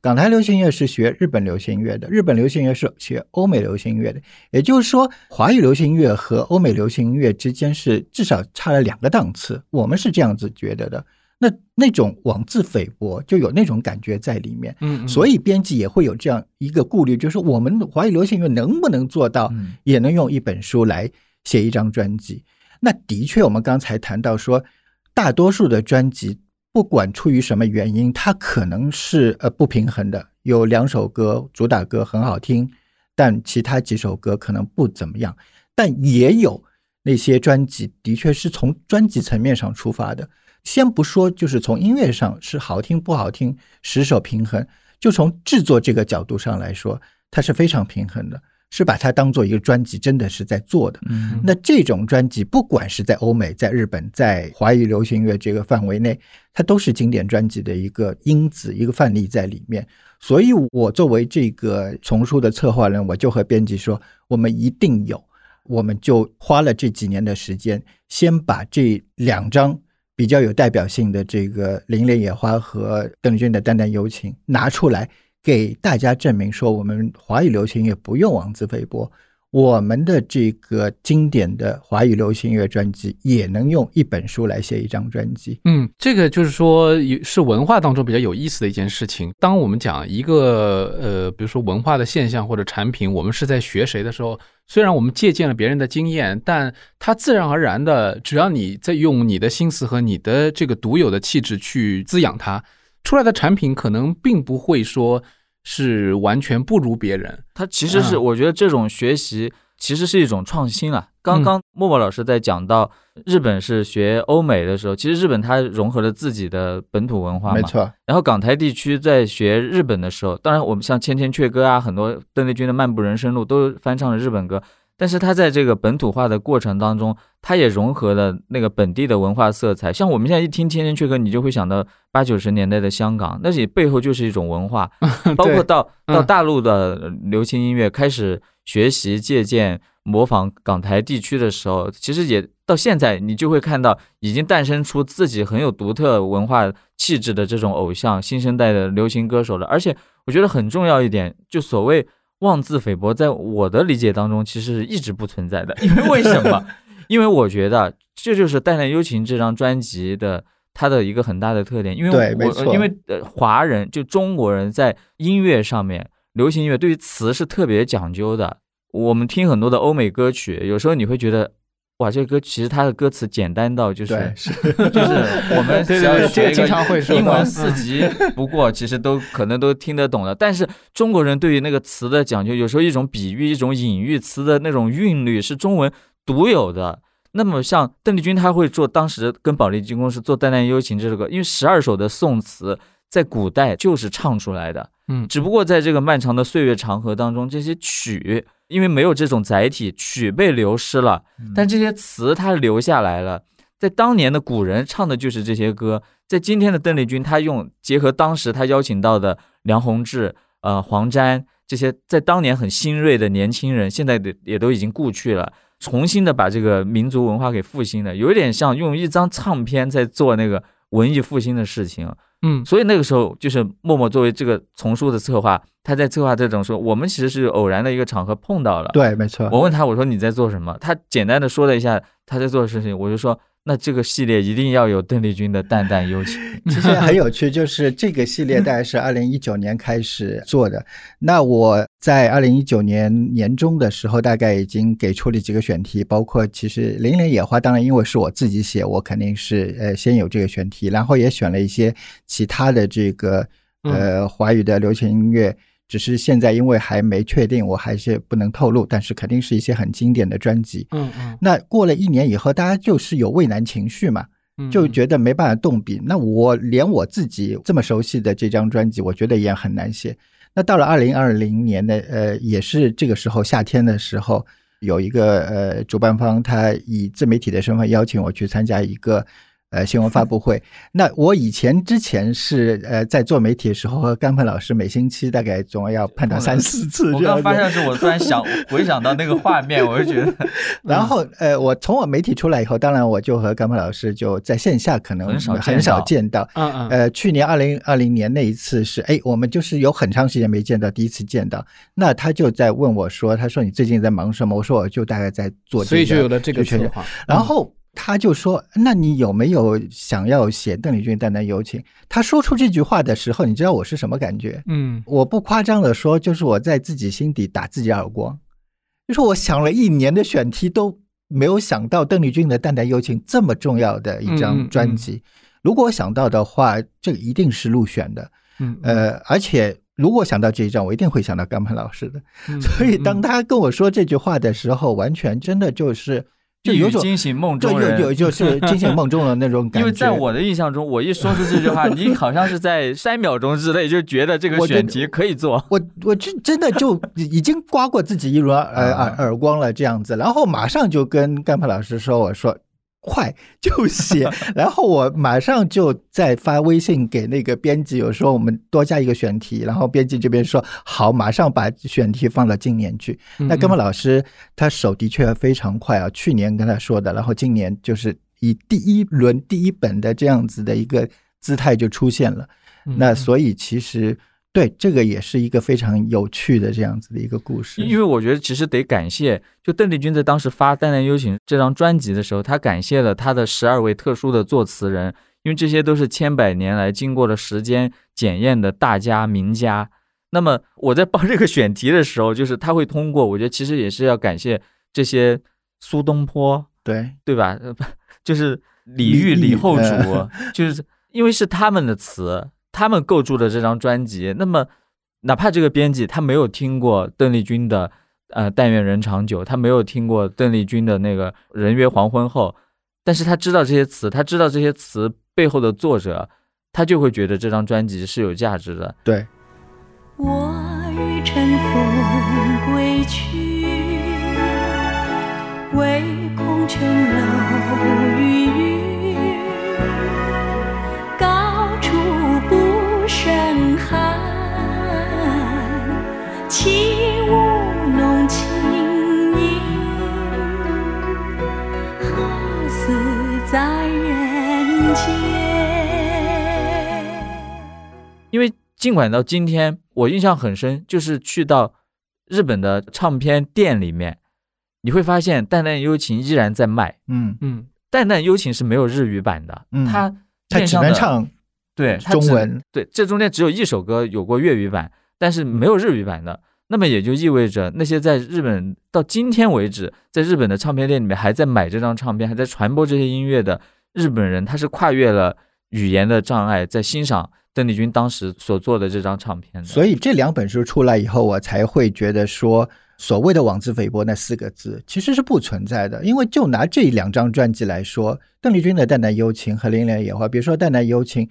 港台流行音乐是学日本流行音乐的；日本流行音乐是学欧美流行音乐的。也就是说，华语流行音乐和欧美流行音乐之间是至少差了两个档次。我们是这样子觉得的。那那种妄自菲薄，就有那种感觉在里面，嗯，所以编辑也会有这样一个顾虑，就是我们华语流行乐能不能做到，也能用一本书来写一张专辑？那的确，我们刚才谈到说，大多数的专辑，不管出于什么原因，它可能是呃不平衡的，有两首歌主打歌很好听，但其他几首歌可能不怎么样，但也有那些专辑的确是从专辑层面上出发的。先不说，就是从音乐上是好听不好听，十首平衡，就从制作这个角度上来说，它是非常平衡的。是把它当做一个专辑，真的是在做的。嗯那这种专辑，不管是在欧美、在日本、在华语流行乐这个范围内，它都是经典专辑的一个因子、一个范例在里面。所以，我作为这个丛书的策划人，我就和编辑说，我们一定有，我们就花了这几年的时间，先把这两张比较有代表性的这个《林莲野花》和邓丽君的《淡淡幽情》拿出来，给大家证明说，我们华语流行也不用妄自菲薄。我们的这个经典的华语流行音乐专辑也能用一本书来写一张专辑。嗯，这个就是说有是文化当中比较有意思的一件事情。当我们讲一个呃，比如说文化的现象或者产品，我们是在学谁的时候，虽然我们借鉴了别人的经验，但它自然而然的，只要你在用你的心思和你的这个独有的气质去滋养它，出来的产品可能并不会说是完全不如别人。他其实是，嗯我觉得这种学习其实是一种创新啊。刚刚默默老师在讲到日本是学欧美的时候，其实日本它融合了自己的本土文化嘛，没。错，然后港台地区在学日本的时候，当然我们像《千千阙歌》啊，很多邓丽君的《漫步人生路》都翻唱了日本歌，但是它在这个本土化的过程当中，它也融合了那个本地的文化色彩。像我们现在一听《千千阙歌》，你就会想到八九十年代的香港，那也背后就是一种文化，包括到嗯到大陆的流行音乐开始学习、借鉴、模仿港台地区的时候，其实也到现在，你就会看到已经诞生出自己很有独特文化气质的这种偶像、新生代的流行歌手了。而且我觉得很重要一点，就所谓妄自菲薄，在我的理解当中，其实是一直不存在的。因为为什么？因为我觉得这就是《淡淡幽情》这张专辑的。它的一个很大的特点，因为我因为呃华人就中国人在音乐上面，流行音乐对于词是特别讲究的。我们听很多的欧美歌曲，有时候你会觉得，哇，这个歌其实它的歌词简单到就是，是就是我们只要对对对这个学一经常会说英文四级，不过其实都可能都听得懂的。但是中国人对于那个词的讲究，有时候一种比喻、一种隐喻，词的那种韵律是中文独有的。那么像邓丽君，她会做当时跟宝丽金公司做《淡淡幽情》这首歌，因为十二首的宋词在古代就是唱出来的，嗯只不过在这个漫长的岁月长河当中，这些曲因为没有这种载体，曲被流失了，但这些词它留下来了。在当年的古人唱的就是这些歌，在今天的邓丽君，她用结合当时她邀请到的梁鸿志、呃黄沾这些在当年很新锐的年轻人，现在的也都已经故去了，重新的把这个民族文化给复兴了，有一点像用一张唱片在做那个文艺复兴的事情。嗯所以那个时候，就是默默作为这个丛书的策划，他在策划这种说，我们其实是偶然的一个场合碰到了。对，没错。我问他，我说你在做什么？他简单的说了一下他在做的事情，我就说，那这个系列一定要有邓丽君的《淡淡幽情 》。其实很有趣，就是这个系列大概是二零一九年开始做的。那我在二零一九年年中的时候，大概已经给出了几个选题，包括其实《零零野花》，当然因为是我自己写，我肯定是呃先有这个选题，然后也选了一些其他的这个呃华语的流行音乐。只是现在因为还没确定，我还是不能透露，但是肯定是一些很经典的专辑。嗯嗯那过了一年以后，大家就是有畏难情绪嘛，嗯，就觉得没办法动笔。那我连我自己这么熟悉的这张专辑，我觉得也很难写。那到了二零二零年的呃，也是这个时候夏天的时候，有一个呃主办方他以自媒体的身份邀请我去参加一个。呃，新闻发布会。那我以前之前是呃在做媒体的时候，和甘鹏老师每星期大概总要碰到 三四次我。刚发现是我突然想回想到那个画面，我就觉得 然后呃，我从我媒体出来以后，当然我就和甘鹏老师就在线下可能很少见到。嗯嗯呃，去年二零二零年那一次是，哎，我们就是有很长时间没见到，第一次见到。那他就在问我说，他说你最近在忙什么？我说我就大概在做、这个，所以就有了这个。然后他就说：“那你有没有想要写邓丽君《淡淡幽情》？”他说出这句话的时候，你知道我是什么感觉？嗯我不夸张的说，就是我在自己心底打自己耳光。就是我想了一年的选题都没有想到邓丽君的《淡淡幽情》这么重要的一张专辑。如果我想到的话，这个一定是入选的。嗯呃，而且如果想到这一张，我一定会想到甘鹏老师的。嗯所以当他跟我说这句话的时候，完全真的就是就有种惊醒梦就中人。有有就是 惊醒梦中的那种感觉。因为在我的印象中，我一说出这句话，你好像是在三秒钟之内就觉得这个选题可以做。我我就真的就已经刮过自己一轮耳耳耳光了这样子，然后马上就跟甘普老师说，我说快就写，然后我马上就再发微信给那个编辑，我说我们多加一个选题，然后编辑这边说好，马上把选题放到今年去。那根本老师他手的确非常快啊，去年跟他说的，然后今年就是以第一轮第一本的这样子的一个姿态就出现了。嗯那所以其实对这个也是一个非常有趣的这样子的一个故事。因为我觉得其实得感谢，就邓丽君在当时发《淡淡幽情》这张专辑的时候，她感谢了她的十二位特殊的作词人，因为这些都是千百年来经过了时间检验的大家名家。那么我在报这个选题的时候，就是他会通过，我觉得其实也是要感谢这些苏东坡，对对吧？就是李煜、李后主呃，就是因为是他们的词，他们构筑的这张专辑。那么，哪怕这个编辑他没有听过邓丽君的呃“但愿人长久”，他没有听过邓丽君的那个“人约黄昏后”，但是他知道这些词，他知道这些词背后的作者，他就会觉得这张专辑是有价值的。对，我欲乘风归去，唯恐琼楼玉因为尽管到今天，我印象很深，就是去到日本的唱片店里面，你会发现《淡淡幽情》依然在卖，嗯，嗯《淡淡幽情》是没有日语版的，嗯它它只能唱对中文，对，这中间只有一首歌有过粤语版，但是没有日语版的。那么也就意味着那些在日本到今天为止，在日本的唱片店里面还在买这张唱片，还在传播这些音乐的日本人，他是跨越了语言的障碍，在欣赏邓丽君当时所做的这张唱片。所以这两本书出来以后，我才会觉得说，所谓的妄自菲薄那四个字其实是不存在的。因为就拿这两张专辑来说，邓丽君的《淡淡幽情》和《零莲野花》，别说《淡淡幽情》，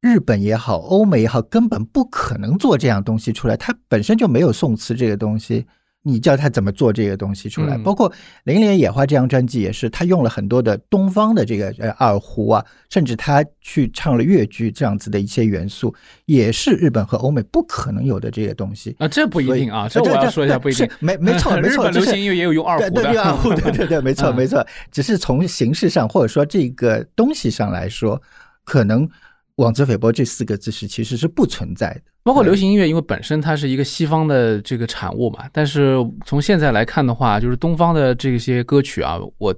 日本也好，欧美也好，根本不可能做这样东西出来。它本身就没有宋词这个东西。你叫他怎么做这个东西出来？嗯包括《零莲野花》这张专辑也是，他用了很多的东方的这个呃二胡啊，甚至他去唱了越剧这样子的一些元素，也是日本和欧美不可能有的这些东西。啊，这不一定啊，这我要说一下不一定。没没错没错，流行音乐也有用二胡的，对对对二胡，对对对，没错 嗯没错，只是从形式上或者说这个东西上来说，可能“妄自菲薄”这四个字是其实是不存在的。包括流行音乐，因为本身它是一个西方的这个产物嘛，但是从现在来看的话，就是东方的这些歌曲啊，我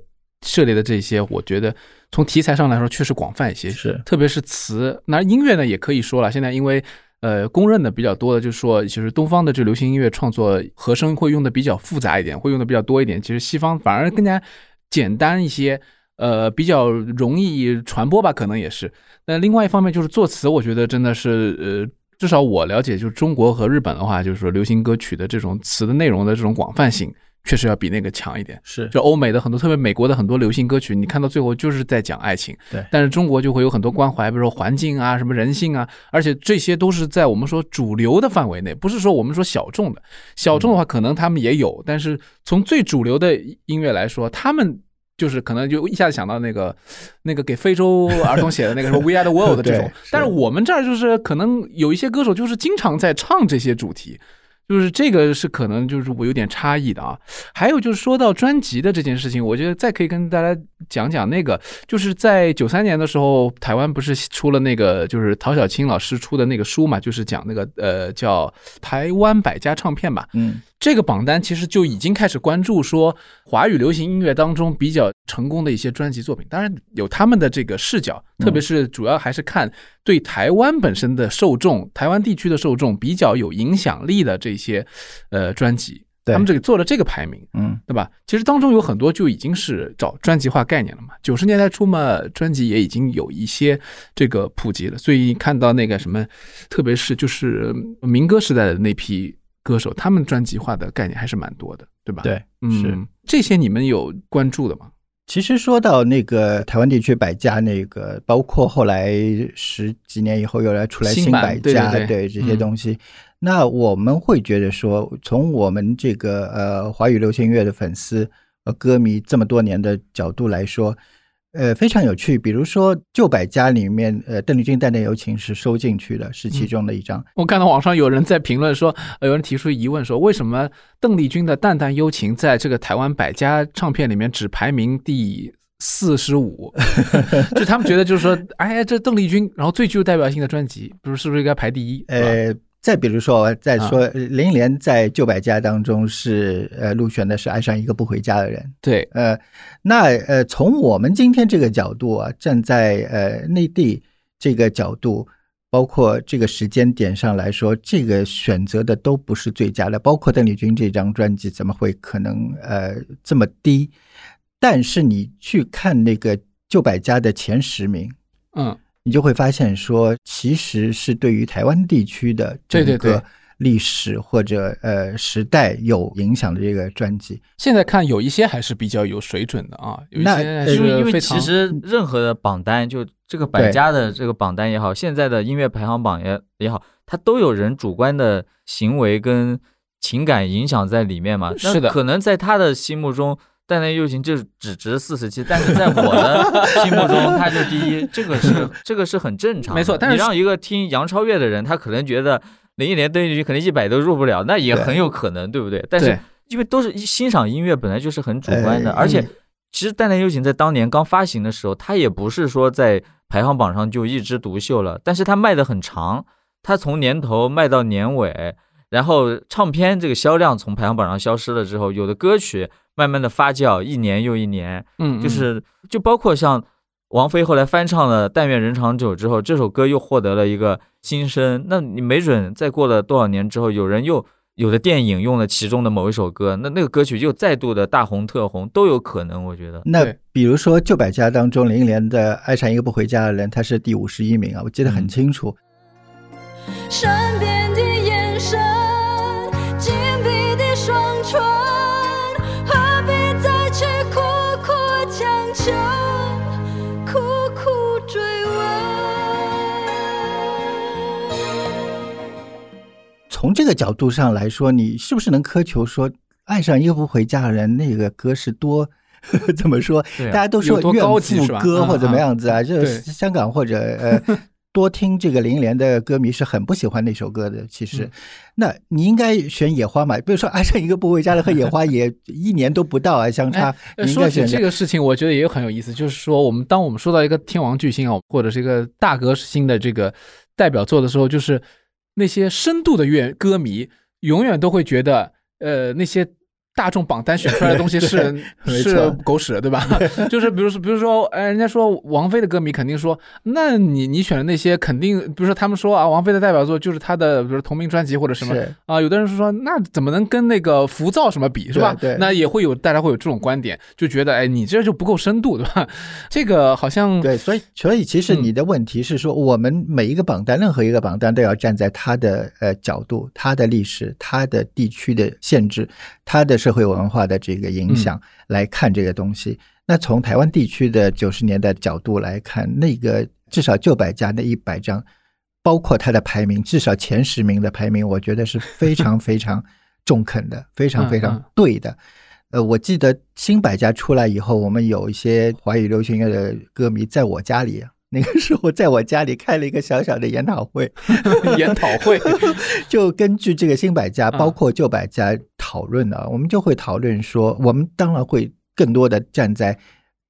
涉猎的这些，我觉得从题材上来说确实广泛一些，是特别是词。那音乐呢，也可以说了，现在因为呃公认的比较多的，就是说，其实东方的这流行音乐创作和声会用的比较复杂一点，会用的比较多一点。其实西方反而更加简单一些，呃，比较容易传播吧，可能也是。那另外一方面就是作词，我觉得真的是呃。至少我了解，就是中国和日本的话，就是说流行歌曲的这种词的内容的这种广泛性，确实要比那个强一点。是就欧美的很多，特别美国的很多流行歌曲，你看到最后就是在讲爱情。对但是中国就会有很多关怀，比如说环境啊、什么人性啊，而且这些都是在我们说主流的范围内，不是说我们说小众的。小众的话，可能他们也有，但是从最主流的音乐来说，他们。就是可能就一下子想到那个，那个给非洲儿童写的那个什么 We Are the World 这种但是我们这儿就是可能有一些歌手就是经常在唱这些主题，就是这个是可能就是我有点差异的啊。还有就是说到专辑的这件事情，我觉得再可以跟大家讲讲那个，就是在九三年的时候，台湾不是出了那个就是陶小青老师出的那个书嘛，就是讲那个呃叫台湾百家唱片吧，嗯。这个榜单其实就已经开始关注说华语流行音乐当中比较成功的一些专辑作品，当然有他们的这个视角，嗯特别是主要还是看对台湾本身的受众、台湾地区的受众比较有影响力的这些呃专辑，对他们这个做了这个排名。嗯对吧？其实当中有很多就已经是找专辑化概念了嘛。九十年代初嘛，专辑也已经有一些这个普及了，所以看到那个什么，特别是就是民歌时代的那批歌手，他们专辑化的概念还是蛮多的，对吧？，对是嗯，这些你们有关注的吗？其实说到那个台湾地区百家，那个包括后来十几年以后又来出来新百家，对对对这些嗯东西，那我们会觉得说，从我们这个呃华语流行乐的粉丝呃歌迷这么多年的角度来说，呃非常有趣。比如说旧百家里面，呃邓丽君《淡淡柔情》是收进去的，是其中的一张。我看到网上有人在评论说，呃有人提出疑问说，为什么邓丽君的《淡淡幽情》在这个台湾百家唱片里面只排名第四十五？就他们觉得就是说，哎，这邓丽君，然后最具有代表性的专辑，不是是不是应该排第一？呃，再比如说，我再说，啊林忆莲在旧百家当中是呃入选的是爱上一个不回家的人。对，呃，那呃，从我们今天这个角度啊，站在呃内地这个角度，包括这个时间点上来说，这个选择的都不是最佳的。包括邓丽君这张专辑，怎么会可能呃这么低？但是你去看那个旧百家的前十名，嗯，你就会发现说，其实是对于台湾地区的整对对对个历史或者呃时代有影响的这个专辑。现在看有一些还是比较有水准的啊，有一那因为因为其实任何的榜单，就这个百家的这个榜单也好，现在的音乐排行榜也也好，它都有人主观的行为跟情感影响在里面嘛。是的可能在他的心目中，《淡淡幽情》就只值四十七，但是在我的心目中，它就第一，这个是这个是很正常。没错但是你让一个听杨超越的人，他可能觉得林忆莲、邓丽君可能一百都入不了，那也很有可能，对不对？但是因为都是欣赏音乐，本来就是很主观的，哎而且嗯其实《淡淡幽情》在当年刚发行的时候，它也不是说在排行榜上就一枝独秀了，但是它卖的很长，它从年头卖到年尾，然后唱片这个销量从排行榜上消失了之后，有的歌曲慢慢的发酵，一年又一年，嗯，嗯就是就包括像王菲后来翻唱了《但愿人长久》之后，这首歌又获得了一个新生。那你没准再过了多少年之后，有人又有的电影用了其中的某一首歌，那那个歌曲又再度的大红特红，都有可能。我觉得，那比如说旧百家当中，林忆莲的《爱上一个不回家的人》，她是第五十一名啊，我记得很嗯清楚。善变的从这个角度上来说，你是不是能苛求说，爱上一个不回家的人那个歌是多？怎么说？大家都说有多怨高级是吧妇歌嗯或怎么样子啊？就是香港或者呃，多听这个林忆莲的歌迷是很不喜欢那首歌的。其实嗯，那你应该选野花嘛？比如说，爱上一个不回家的和野花也 一年都不到啊，相差。呃你应说起这该选择个事情，我觉得也很有意思，就是说，我们当我们说到一个天王巨星啊，或者是一个大歌星的这个代表作的时候，就是那些深度的乐歌迷永远都会觉得，呃，那些大众榜单选出来的东西是 是狗屎，对吧？就是比如说，比如说，哎，人家说王菲的歌迷肯定说，那你你选的那些肯定，比如说他们说啊，王菲的代表作就是她的，比如说同名专辑或者什么是啊，有的人是说，那怎么能跟那个浮躁什么比，是吧？对对那也会有大家会有这种观点，就觉得，哎，你这就不够深度，对吧？这个好像对，所以所以其实嗯你的问题是说，我们每一个榜单，任何一个榜单都要站在它的呃角度、它的历史、它的地区的限制、它的社会文化的这个影响来看这个东西。那从台湾地区的九十年代角度来看，那个至少旧百家那一百张，包括它的排名，至少前十名的排名，我觉得是非常非常中肯的，非常非常对的。呃，我记得新百家出来以后，我们有一些华语流行乐的歌迷在我家里啊，那个时候在我家里开了一个小小的研讨会，研讨会，就根据这个新百家，嗯包括旧百家讨论啊，我们就会讨论说，我们当然会更多的站在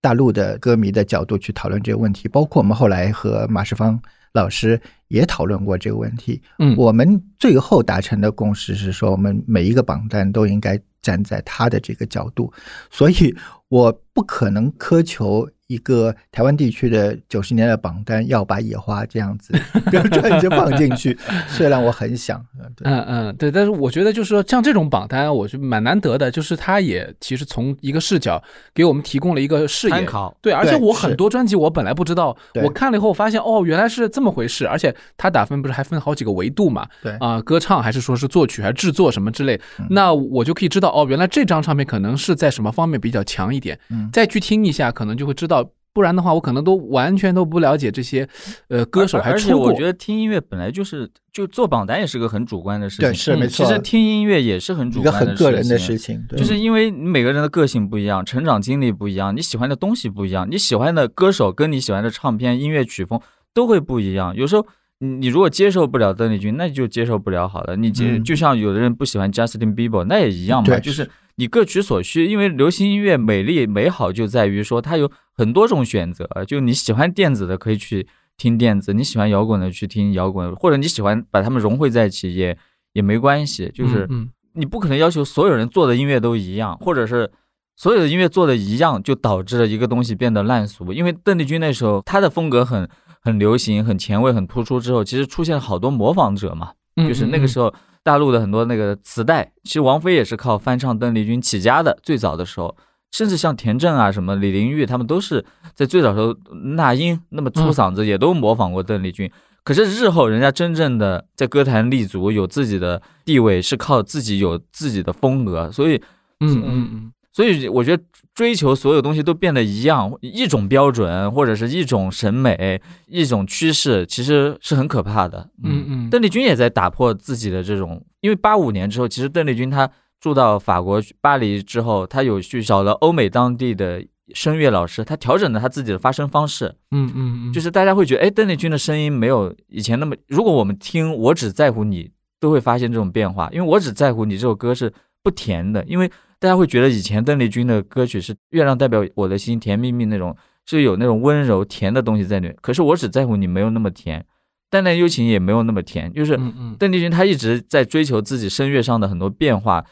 大陆的歌迷的角度去讨论这个问题，包括我们后来和马世芳老师也讨论过这个问题。嗯我们最后达成的共识是说，我们每一个榜单都应该站在他的这个角度，所以我不可能苛求一个台湾地区的九十年代榜单要把野花这样子 标准就放进去，虽然我很想，嗯嗯，对，但是我觉得就是说，像这种榜单，我觉得蛮难得的，就是它也其实从一个视角给我们提供了一个视野。参考。对，而且我很多专辑我本来不知道，我看了以后发现哦，原来是这么回事，而且它打分不是还分好几个维度嘛？对。啊、歌唱还是说是作曲还是制作什么之类，嗯。那我就可以知道哦，原来这张唱片可能是在什么方面比较强一点，嗯。再去听一下，可能就会知道。不然的话，我可能都完全都不了解这些，呃，歌手还过。且我觉得听音乐本来就是，就做榜单也是个很主观的事情。对是没错其实听音乐也是很主一个观很个人的事事情，对就是因为你每个人的个性不一样，成长经历不一样，你喜欢的东西不一样，你喜欢的歌手跟你喜欢的唱片、音乐曲风都会不一样。有时候你你如果接受不了邓丽君，那就接受不了好了。你接、嗯就像有的人不喜欢 Justin Bieber，那也一样嘛，就是你各取所需。因为流行音乐美丽美好就在于说它有很多种选择，就你喜欢电子的可以去听电子，你喜欢摇滚的去听摇滚，或者你喜欢把它们融汇在一起也也没关系，就是。嗯你不可能要求所有人做的音乐都一样，或者是所有的音乐做的一样，就导致了一个东西变得烂俗。因为邓丽君那时候她的风格很很流行、很前卫、很突出，之后其实出现了好多模仿者嘛，嗯就是那个时候大陆的很多那个磁带，其实王菲也是靠翻唱邓丽君起家的，最早的时候。甚至像田震啊、什么李玲玉，他们都是在最早时候，那英那么粗嗓子也都模仿过邓丽君。可是日后人家真正的在歌坛立足，有自己的地位，是靠自己有自己的风格。所以，嗯嗯嗯所以我觉得追求所有东西都变得一样，一种标准或者是一种审美、一种趋势，其实是很可怕的。嗯嗯，邓丽君也在打破自己的这种，因为八五年之后，其实邓丽君她住到法国巴黎之后，她有去找了欧美当地的声乐老师，她调整了她自己的发声方式，嗯嗯嗯，就是大家会觉得，哎，邓丽君的声音没有以前那么，如果我们听《我只在乎你》，都会发现这种变化，因为《我只在乎你》这首歌是不甜的，因为大家会觉得以前邓丽君的歌曲是《月亮代表我的心》，甜蜜蜜那种，是有那种温柔甜的东西在里面，可是《我只在乎你》没有那么甜，淡淡幽情也没有那么甜，就是邓丽君她一直在追求自己声乐上的很多变化，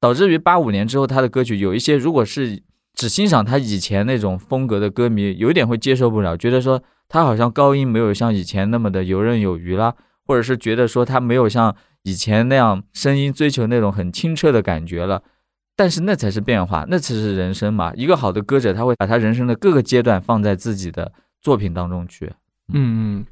导致于八五年之后，她的歌曲有一些如果是只欣赏她以前那种风格的歌迷，有一点会接受不了，觉得说她好像高音没有像以前那么的游刃有余啦，或者是觉得说她没有像以前那样声音追求那种很清澈的感觉了。但是那才是变化，那才是人生嘛。一个好的歌者，他会把他人生的各个阶段放在自己的作品当中去。嗯嗯，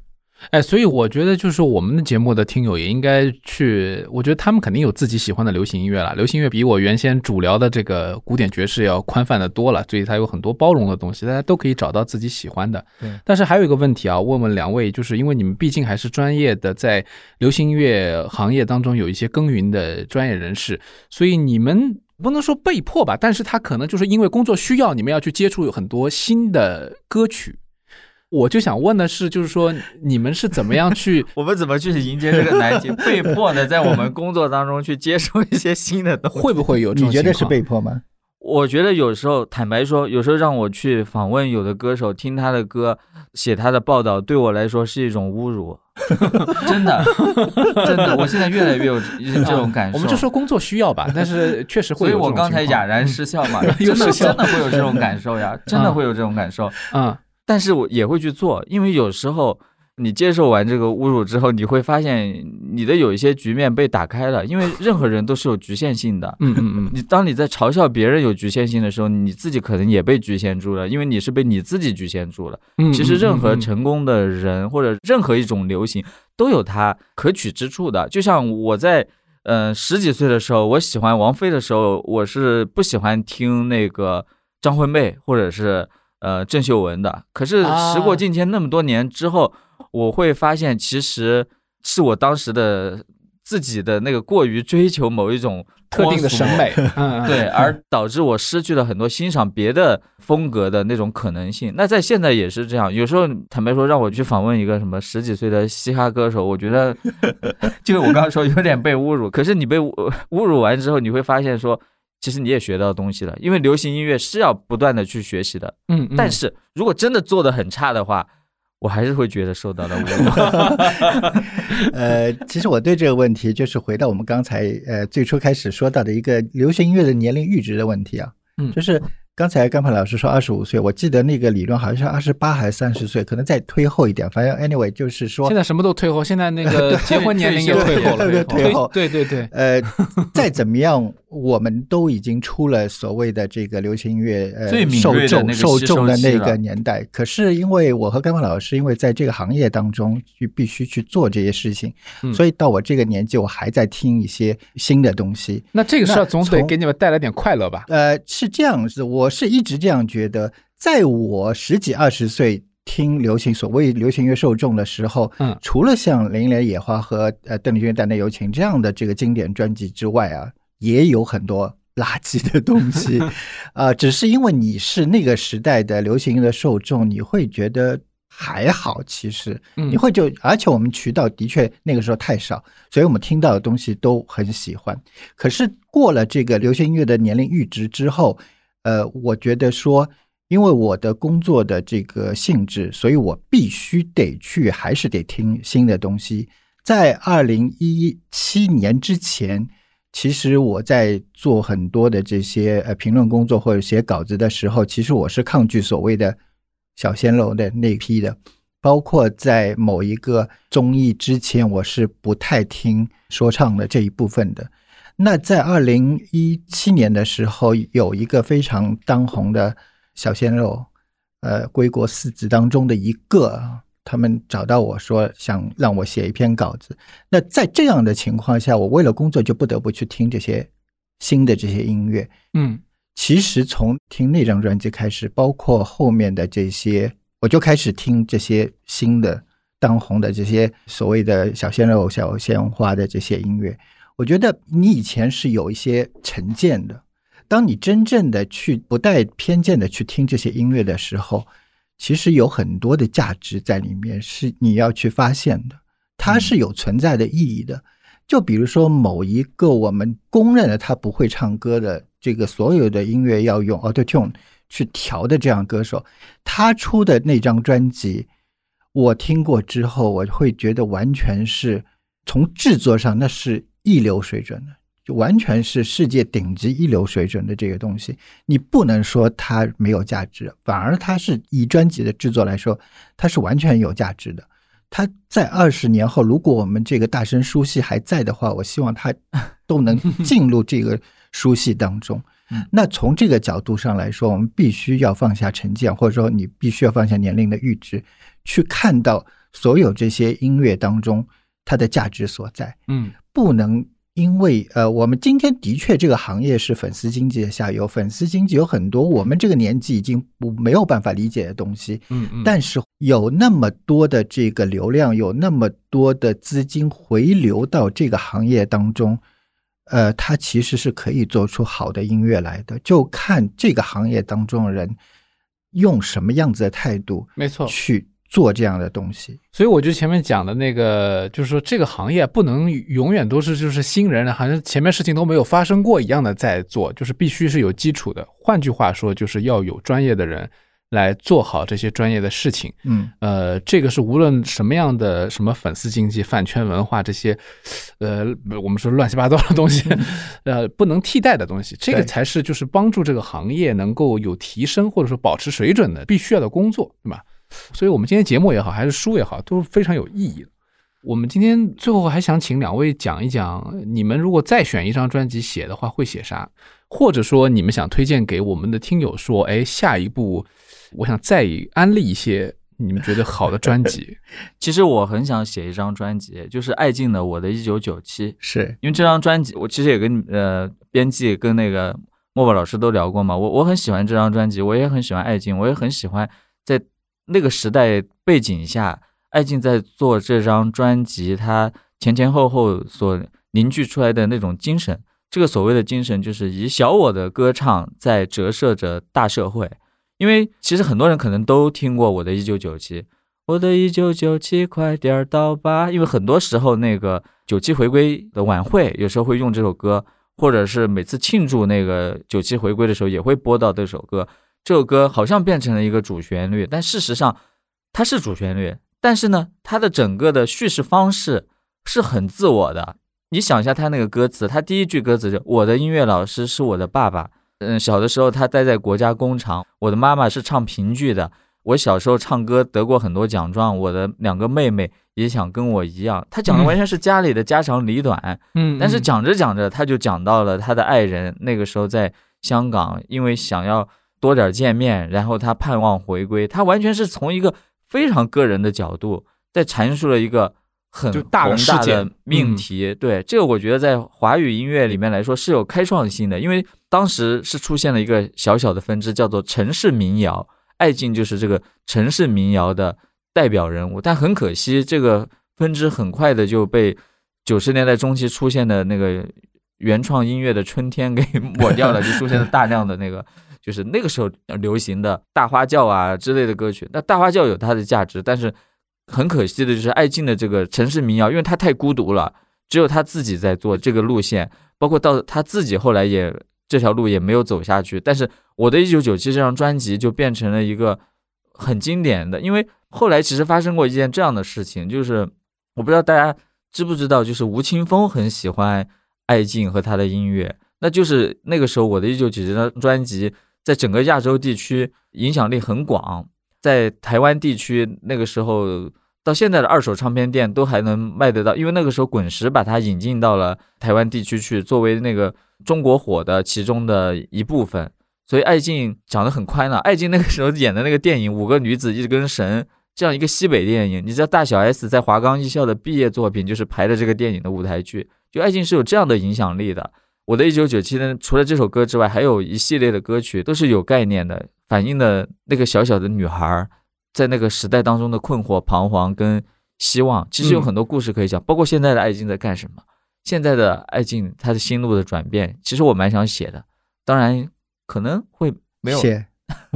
哎，所以我觉得就是我们的节目的听友也应该去，我觉得他们肯定有自己喜欢的流行音乐了。流行音乐比我原先主聊的这个古典爵士要宽泛的多了，所以它有很多包容的东西，大家都可以找到自己喜欢的。对但是还有一个问题啊，问问两位，就是因为你们毕竟还是专业的，在流行音乐行业当中有一些耕耘的专业人士，所以你们。不能说被迫吧，但是他可能就是因为工作需要，你们要去接触有很多新的歌曲。我就想问的是，就是说你们是怎么样去 我们怎么去迎接这个难题？被迫的在我们工作当中去接受一些新的东西。会不会有这种你觉得是情况被迫吗？我觉得有时候，坦白说，有时候让我去访问有的歌手，听他的歌，写他的报道，对我来说是一种侮辱。真的，真的，我现在越来越有这 种感受。我们就说工作需要吧，但是确实会所以我刚才哑然失笑嘛，有真的真的会有这种感受呀，真的会有这种感受。嗯但是我也会去做，因为有时候你接受完这个侮辱之后，你会发现你的有一些局面被打开了，因为任何人都是有局限性的。嗯嗯嗯你当你在嘲笑别人有局限性的时候，你自己可能也被局限住了，因为你是被你自己局限住了。嗯，其实任何嗯嗯成功的人或者任何一种流行都有它可取之处的。就像我在呃十几岁的时候，我喜欢王菲的时候，我是不喜欢听那个张惠妹或者是呃郑秀文的。可是时过啊境迁那么多年之后，我会发现其实是我当时的自己的那个过于追求某一种特定的审美，对，而导致我失去了很多欣赏别的风格的那种可能性。那在现在也是这样，有时候坦白说，让我去访问一个什么十几岁的嘻哈歌手，我觉得 就是我刚刚说有点被侮辱。可是你被侮侮辱完之后，你会发现说，其实你也学到东西了，因为流行音乐是要不断的去学习的。嗯，嗯但是如果真的做的很差的话，我还是会觉得受到了侮辱。呃，其实我对这个问题，就是回到我们刚才呃最初开始说到的一个流行音乐的年龄阈值的问题啊，嗯就是刚才甘鹏老师说二十五岁，我记得那个理论好像是二十八还是三十岁，可能再推后一点。反正 anyway 就是说现，在什么都推后，现在那个 结婚年龄也退后了，对退后对对对，呃，再怎么样，我们都已经出了所谓的这个流行音乐呃受众锐的那个受众的那个年代。可是因为我和甘鹏老师，因为在这个行业当中去必须去做这些事情，嗯所以到我这个年纪，我还在听一些新的东西。那这个事儿总得给你们带来点快乐吧？呃，是这样子，我是一直这样觉得，在我十几二十岁听流行所谓流行乐受众的时候，嗯。除了像《零零野花》和呃邓丽君《淡淡柔情》这样的这个经典专辑之外啊，也有很多垃圾的东西，啊、只是因为你是那个时代的流行乐的受众，你会觉得还好，其实。嗯。你会就，而且我们渠道的确那个时候太少，所以我们听到的东西都很喜欢。可是过了这个流行音乐的年龄阈值之后，呃，我觉得说，因为我的工作的这个性质，所以我必须得去，还是得听新的东西。在二零一七年之前，其实我在做很多的这些呃评论工作或者写稿子的时候，其实我是抗拒所谓的小鲜肉的那批的。包括在某一个综艺之前，我是不太听说唱的这一部分的。那在二零一七年的时候，有一个非常当红的小鲜肉，呃，归国四子当中的一个，他们找到我说想让我写一篇稿子。那在这样的情况下，我为了工作就不得不去听这些新的这些音乐。嗯其实从听那张专辑开始，包括后面的这些，我就开始听这些新的当红的这些所谓的小鲜肉、小鲜花的这些音乐。我觉得你以前是有一些成见的，当你真正的去不带偏见的去听这些音乐的时候，其实有很多的价值在里面，是你要去发现的，它是有存在的意义的。就比如说某一个我们公认的他不会唱歌的这个所有的音乐要用 Auto Tune 去调的这样歌手，他出的那张专辑，我听过之后，我会觉得完全是从制作上那是一流水准的，就完全是世界顶级一流水准的这个东西，你不能说它没有价值，反而它是以专辑的制作来说，它是完全有价值的。它在二十年后，如果我们这个大声书系还在的话，我希望它 都能进入这个书系当中 嗯。那从这个角度上来说，我们必须要放下成见，或者说你必须要放下年龄的阈值，去看到所有这些音乐当中它的价值所在。嗯不能因为呃，我们今天的确这个行业是粉丝经济的下游，粉丝经济有很多我们这个年纪已经不没有办法理解的东西，嗯嗯，但是有那么多的这个流量，有那么多的资金回流到这个行业当中，呃，它其实是可以做出好的音乐来的，就看这个行业当中的人用什么样子的态度没错。去做这样的东西。所以我就前面讲的那个，就是说这个行业不能永远都是就是新人，好像前面事情都没有发生过一样的在做，就是必须是有基础的。换句话说，就是要有专业的人来做好这些专业的事情。嗯呃，这个是无论什么样的什么粉丝经济、饭圈文化这些，呃，我们说乱七八糟的东西，呃，不能替代的东西，这个才是就是帮助这个行业能够有提升或者说保持水准的必须要的工作，对吧？所以我们今天节目也好，还是书也好，都是非常有意义的。我们今天最后还想请两位讲一讲，你们如果再选一张专辑写的话，会写啥？或者说你们想推荐给我们的听友说，哎，下一步我想再安利一些你们觉得好的专辑。其实我很想写一张专辑，就是艾敬的《我的一九九七》，是因为这张专辑我其实也跟呃编辑跟那个莫宝老师都聊过嘛，我我很喜欢这张专辑，我也很喜欢艾敬，我也很喜欢在那个时代背景下，艾敬在做这张专辑，他前前后后所凝聚出来的那种精神。这个所谓的精神，就是以小我的歌唱在折射着大社会。因为其实很多人可能都听过我的一九九七，我的一九九七，快点到吧。因为很多时候那个九七回归的晚会，有时候会用这首歌，或者是每次庆祝那个九七回归的时候，也会播到这首歌。这首歌好像变成了一个主旋律，但事实上它是主旋律，但是呢，它的整个的叙事方式是很自我的。你想一下，他那个歌词，他第一句歌词就“我的音乐老师是我的爸爸”，嗯，小的时候他待在国家工厂，我的妈妈是唱评剧的。我小时候唱歌得过很多奖状，我的两个妹妹也想跟我一样。他讲的完全是家里的家长里短，嗯，但是讲着讲着，他就讲到了他的爱人那个时候在香港，因为想要多点见面，然后他盼望回归。他完全是从一个非常个人的角度在阐述了一个很宏大的命题。对这个，我觉得在华语音乐里面来说是有开创性的，因为当时是出现了一个小小的分支，叫做城市民谣。爱敬就是这个城市民谣的代表人物，但很可惜，这个分支很快的就被九十年代中期出现的那个原创音乐的春天给抹掉了，就出现了大量的那个，就是那个时候流行的大花轿啊之类的歌曲。那大花轿有它的价值，但是很可惜的就是艾敬的这个城市民谣，因为他太孤独了，只有他自己在做这个路线，包括到他自己后来也。这条路也没有走下去，但是我的一九九七这张专辑就变成了一个很经典的，因为后来其实发生过一件这样的事情，就是我不知道大家知不知道，就是吴青峰很喜欢艾敬和他的音乐，那就是那个时候我的一九九七张专辑在整个亚洲地区影响力很广，在台湾地区那个时候。到现在的二手唱片店都还能卖得到，因为那个时候滚石把它引进到了台湾地区去，作为那个中国火的其中的一部分。所以艾敬讲得很宽了。艾敬那个时候演的那个电影《五个女子一根绳》这样一个西北电影，你知道大小 S 在华冈艺校的毕业作品就是排的这个电影的舞台剧，就艾敬是有这样的影响力的。我的一九九七呢，除了这首歌之外，还有一系列的歌曲都是有概念的，反映的那个小小的女孩。在那个时代当中的困惑、彷徨跟希望，其实有很多故事可以讲。包括现在的爱静在干什么？现在的爱静她的心路的转变，其实我蛮想写的。当然可能会没有写，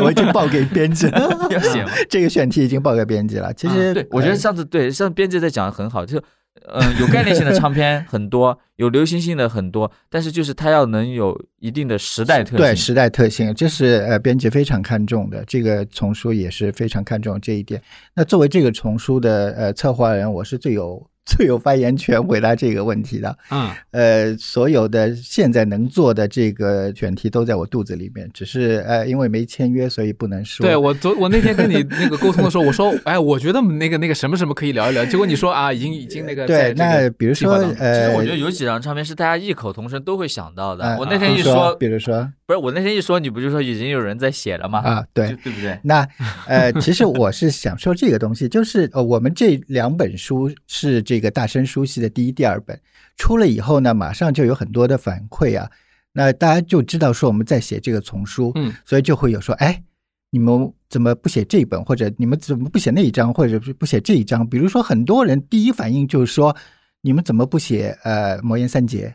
我已经报给编辑了。要写吗？这个选题已经报给编辑了。其实，对我觉得上次对上次编辑在讲的很好，就嗯，有概念性的唱片很多，有流行性的很多，但是就是它要能有一定的时代特性。对时代特性，这是呃编辑非常看重的。这个丛书也是非常看重这一点。那作为这个丛书的呃策划人，我是最有。最有发言权回答这个问题的，嗯，呃，所有的现在能做的这个选题都在我肚子里面，只是呃，因为没签约，所以不能说。对我昨我那天跟你那个沟通的时候，我说，哎，我觉得那个那个什么什么可以聊一聊，结果你说啊，已经已经那个对，那比如说呃，其实我觉得有几张唱片是大家异口同声都会想到的。嗯我那天一说，比如说，不是我那天一说，你不就说已经有人在写了吗？啊，对，对不对？那呃，其实我是想说这个东西，就是呃，我们这两本书是这个大声书系的第一、第二本出了以后呢，马上就有很多的反馈啊，那大家就知道说我们在写这个丛书，嗯，所以就会有说，哎，你们怎么不写这一本，或者你们怎么不写那一章，或者是不写这一章？比如说，很多人第一反应就是说，你们怎么不写呃魔岩三杰，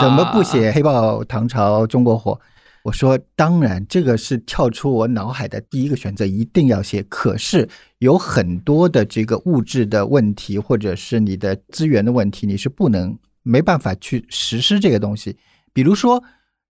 怎么不写黑豹唐朝中国火？我说，当然，这个是跳出我脑海的第一个选择，一定要写。可是有很多的这个物质的问题，或者是你的资源的问题，你是不能没办法去实施这个东西。比如说，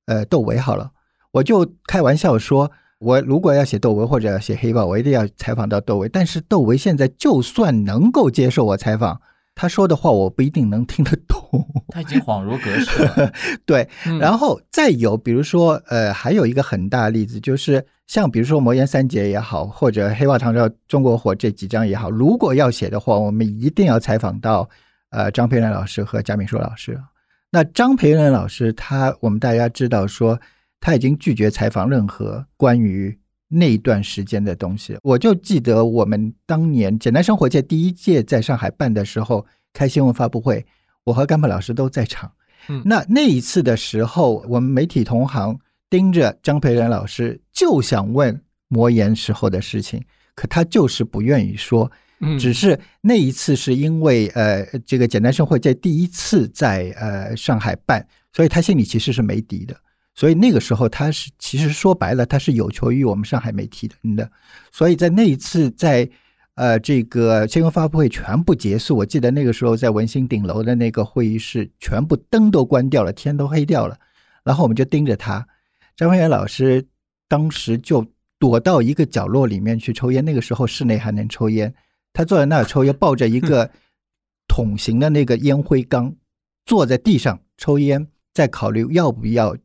呃，窦唯好了，我就开玩笑说，我如果要写窦唯或者要写黑豹，我一定要采访到窦唯。但是窦唯现在就算能够接受我采访。他说的话我不一定能听得懂，他已经恍如隔世了。对，然后再有，比如说，呃，还有一个很大的例子，就是像比如说《魔岩三杰》也好，或者《黑豹唐朝中国火》这几章也好，如果要写的话，我们一定要采访到呃张培仁老师和贾敏硕老师。那张培仁老师，他我们大家知道说，他已经拒绝采访任何关于。那一段时间的东西，我就记得我们当年简单生活界第一届在上海办的时候开新闻发布会，我和甘柏老师都在场。嗯，那那一次的时候，我们媒体同行盯着张培仁老师，就想问魔岩时候的事情，可他就是不愿意说。嗯，只是那一次是因为呃，这个简单生活在第一次在呃上海办，所以他心里其实是没底的。所以那个时候，他是其实说白了，他是有求于我们上海媒体的。的，所以在那一次，在呃这个新闻发布会全部结束，我记得那个时候在文心顶楼的那个会议室，全部灯都关掉了，天都黑掉了，然后我们就盯着他。张文元老师当时就躲到一个角落里面去抽烟，那个时候室内还能抽烟，他坐在那儿抽烟，抱着一个 桶形的那个烟灰缸，坐在地上抽烟，在考虑要不要。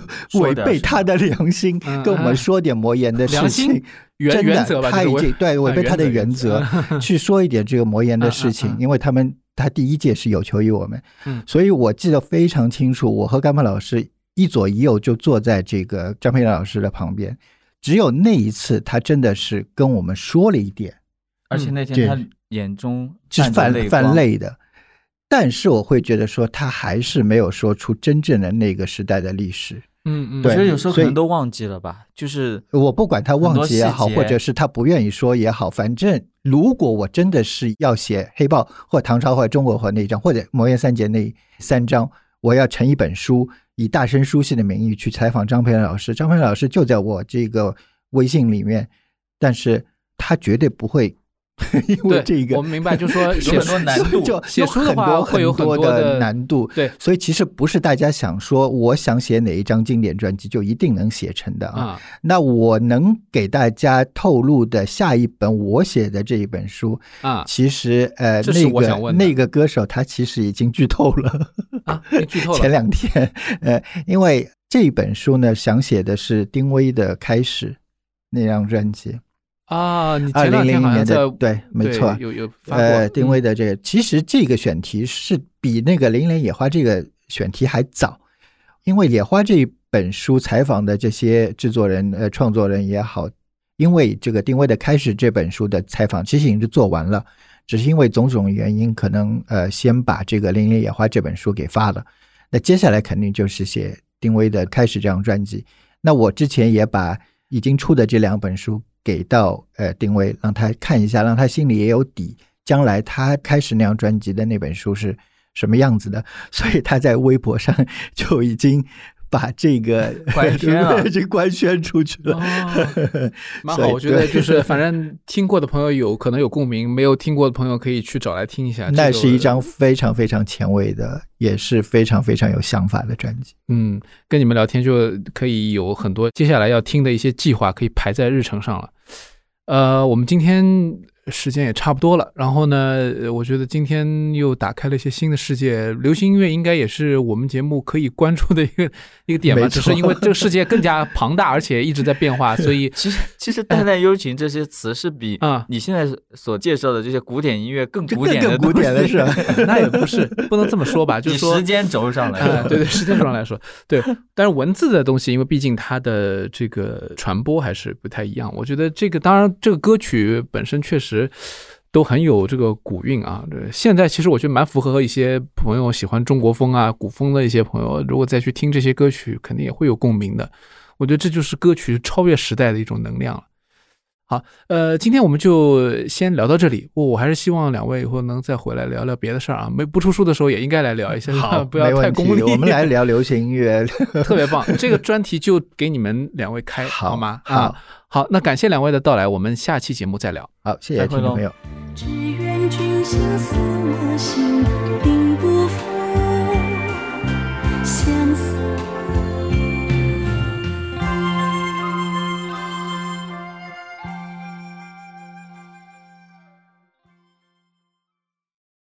违背他的良心嗯，跟我们说点魔言的事情。原真的原则吧，他已经对违背他的原原则，去说一点这个魔言的事情因为他们他第一届是有求于我们嗯，所以我记得非常清楚，我和甘鹏老师一左一右就坐在这个张培老师的旁边，只有那一次他真的是跟我们说了一点，而且那这天他眼中是泛泛泪的。但是我会觉得说，他还是没有说出真正的那个时代的历史。嗯嗯，对我觉得有时候可能都忘记了吧，就是我不管他忘记也好，或者是他不愿意说也好，反正如果我真的是要写黑豹或唐朝或者中国或那一章，或者魔岩三杰那三章，我要成一本书，以大声书信的名义去采访张培仁老师。张培仁老师就在我这个微信里面，但是他绝对不会 因为这个我们明白，就说 有写很多难度就写书的话有很多会有很多的难度。对所以其实不是大家想说我想写哪一张经典专辑就一定能写成的啊。啊，那我能给大家透露的下一本我写的这一本书，啊其实呃那个那个歌手他其实已经剧透了，啊，剧透了 前两天呃，因为这本书呢想写的是丁薇的开始那张专辑，啊，你二零零一年的对，没错，有有发过呃，丁薇嗯。的这个，其实这个选题是比那个《零零野花》这个选题还早，因为《野花》这一本书采访的这些制作人、呃创作人也好，因为这个丁薇的开始这本书的采访其实已经是做完了，只是因为种种原因，可能呃先把这个《零零野花》这本书给发了，那接下来肯定就是写丁薇的开始这张专辑。那我之前也把已经出的这两本书给到呃丁薇，让他看一下，让他心里也有底，将来他开始那张专辑的那本书是什么样子的。所以他在微博上就已经把这个 官宣了 这官宣出去了。哦 蛮好，我觉得就是反正听过的朋友有可能有共鸣，没有听过的朋友可以去找来听一下。那是一张非常非常前卫的，也是非常非常有想法的专辑。嗯，跟你们聊天就可以有很多接下来要听的一些计划可以排在日程上了。呃，我们今天时间也差不多了，然后呢，呃我觉得今天又打开了一些新的世界。流行音乐应该也是我们节目可以关注的一个 一个点吧，只是因为这个 世界更加庞大，而且一直在变化，所以 其实其实淡淡幽情这些词是比啊你现在所介绍的这些古典音乐更古典的更古典的是吧？那也不是不能这么说吧，就是说时间轴上来啊，说，对对，时间轴上来说，对。但是文字的东西，因为毕竟它的这个传播还是不太一样。我觉得这个，当然这个歌曲本身确实都很有这个古韵啊。现在其实我觉得蛮符合一些朋友喜欢中国风啊、古风的一些朋友，如果再去听这些歌曲，肯定也会有共鸣的。我觉得这就是歌曲超越时代的一种能量了。好，呃，今天我们就先聊到这里。我我还是希望两位以后能再回来聊聊别的事儿啊。没不出书的时候也应该来聊一下，好，不要太功利。我们来 聊流行音乐。特别棒，这个专题就给你们两位开，好吗？好啊，好，那感谢两位的到来，我们下期节目再聊。好，谢谢听众朋友。只愿君心似我心。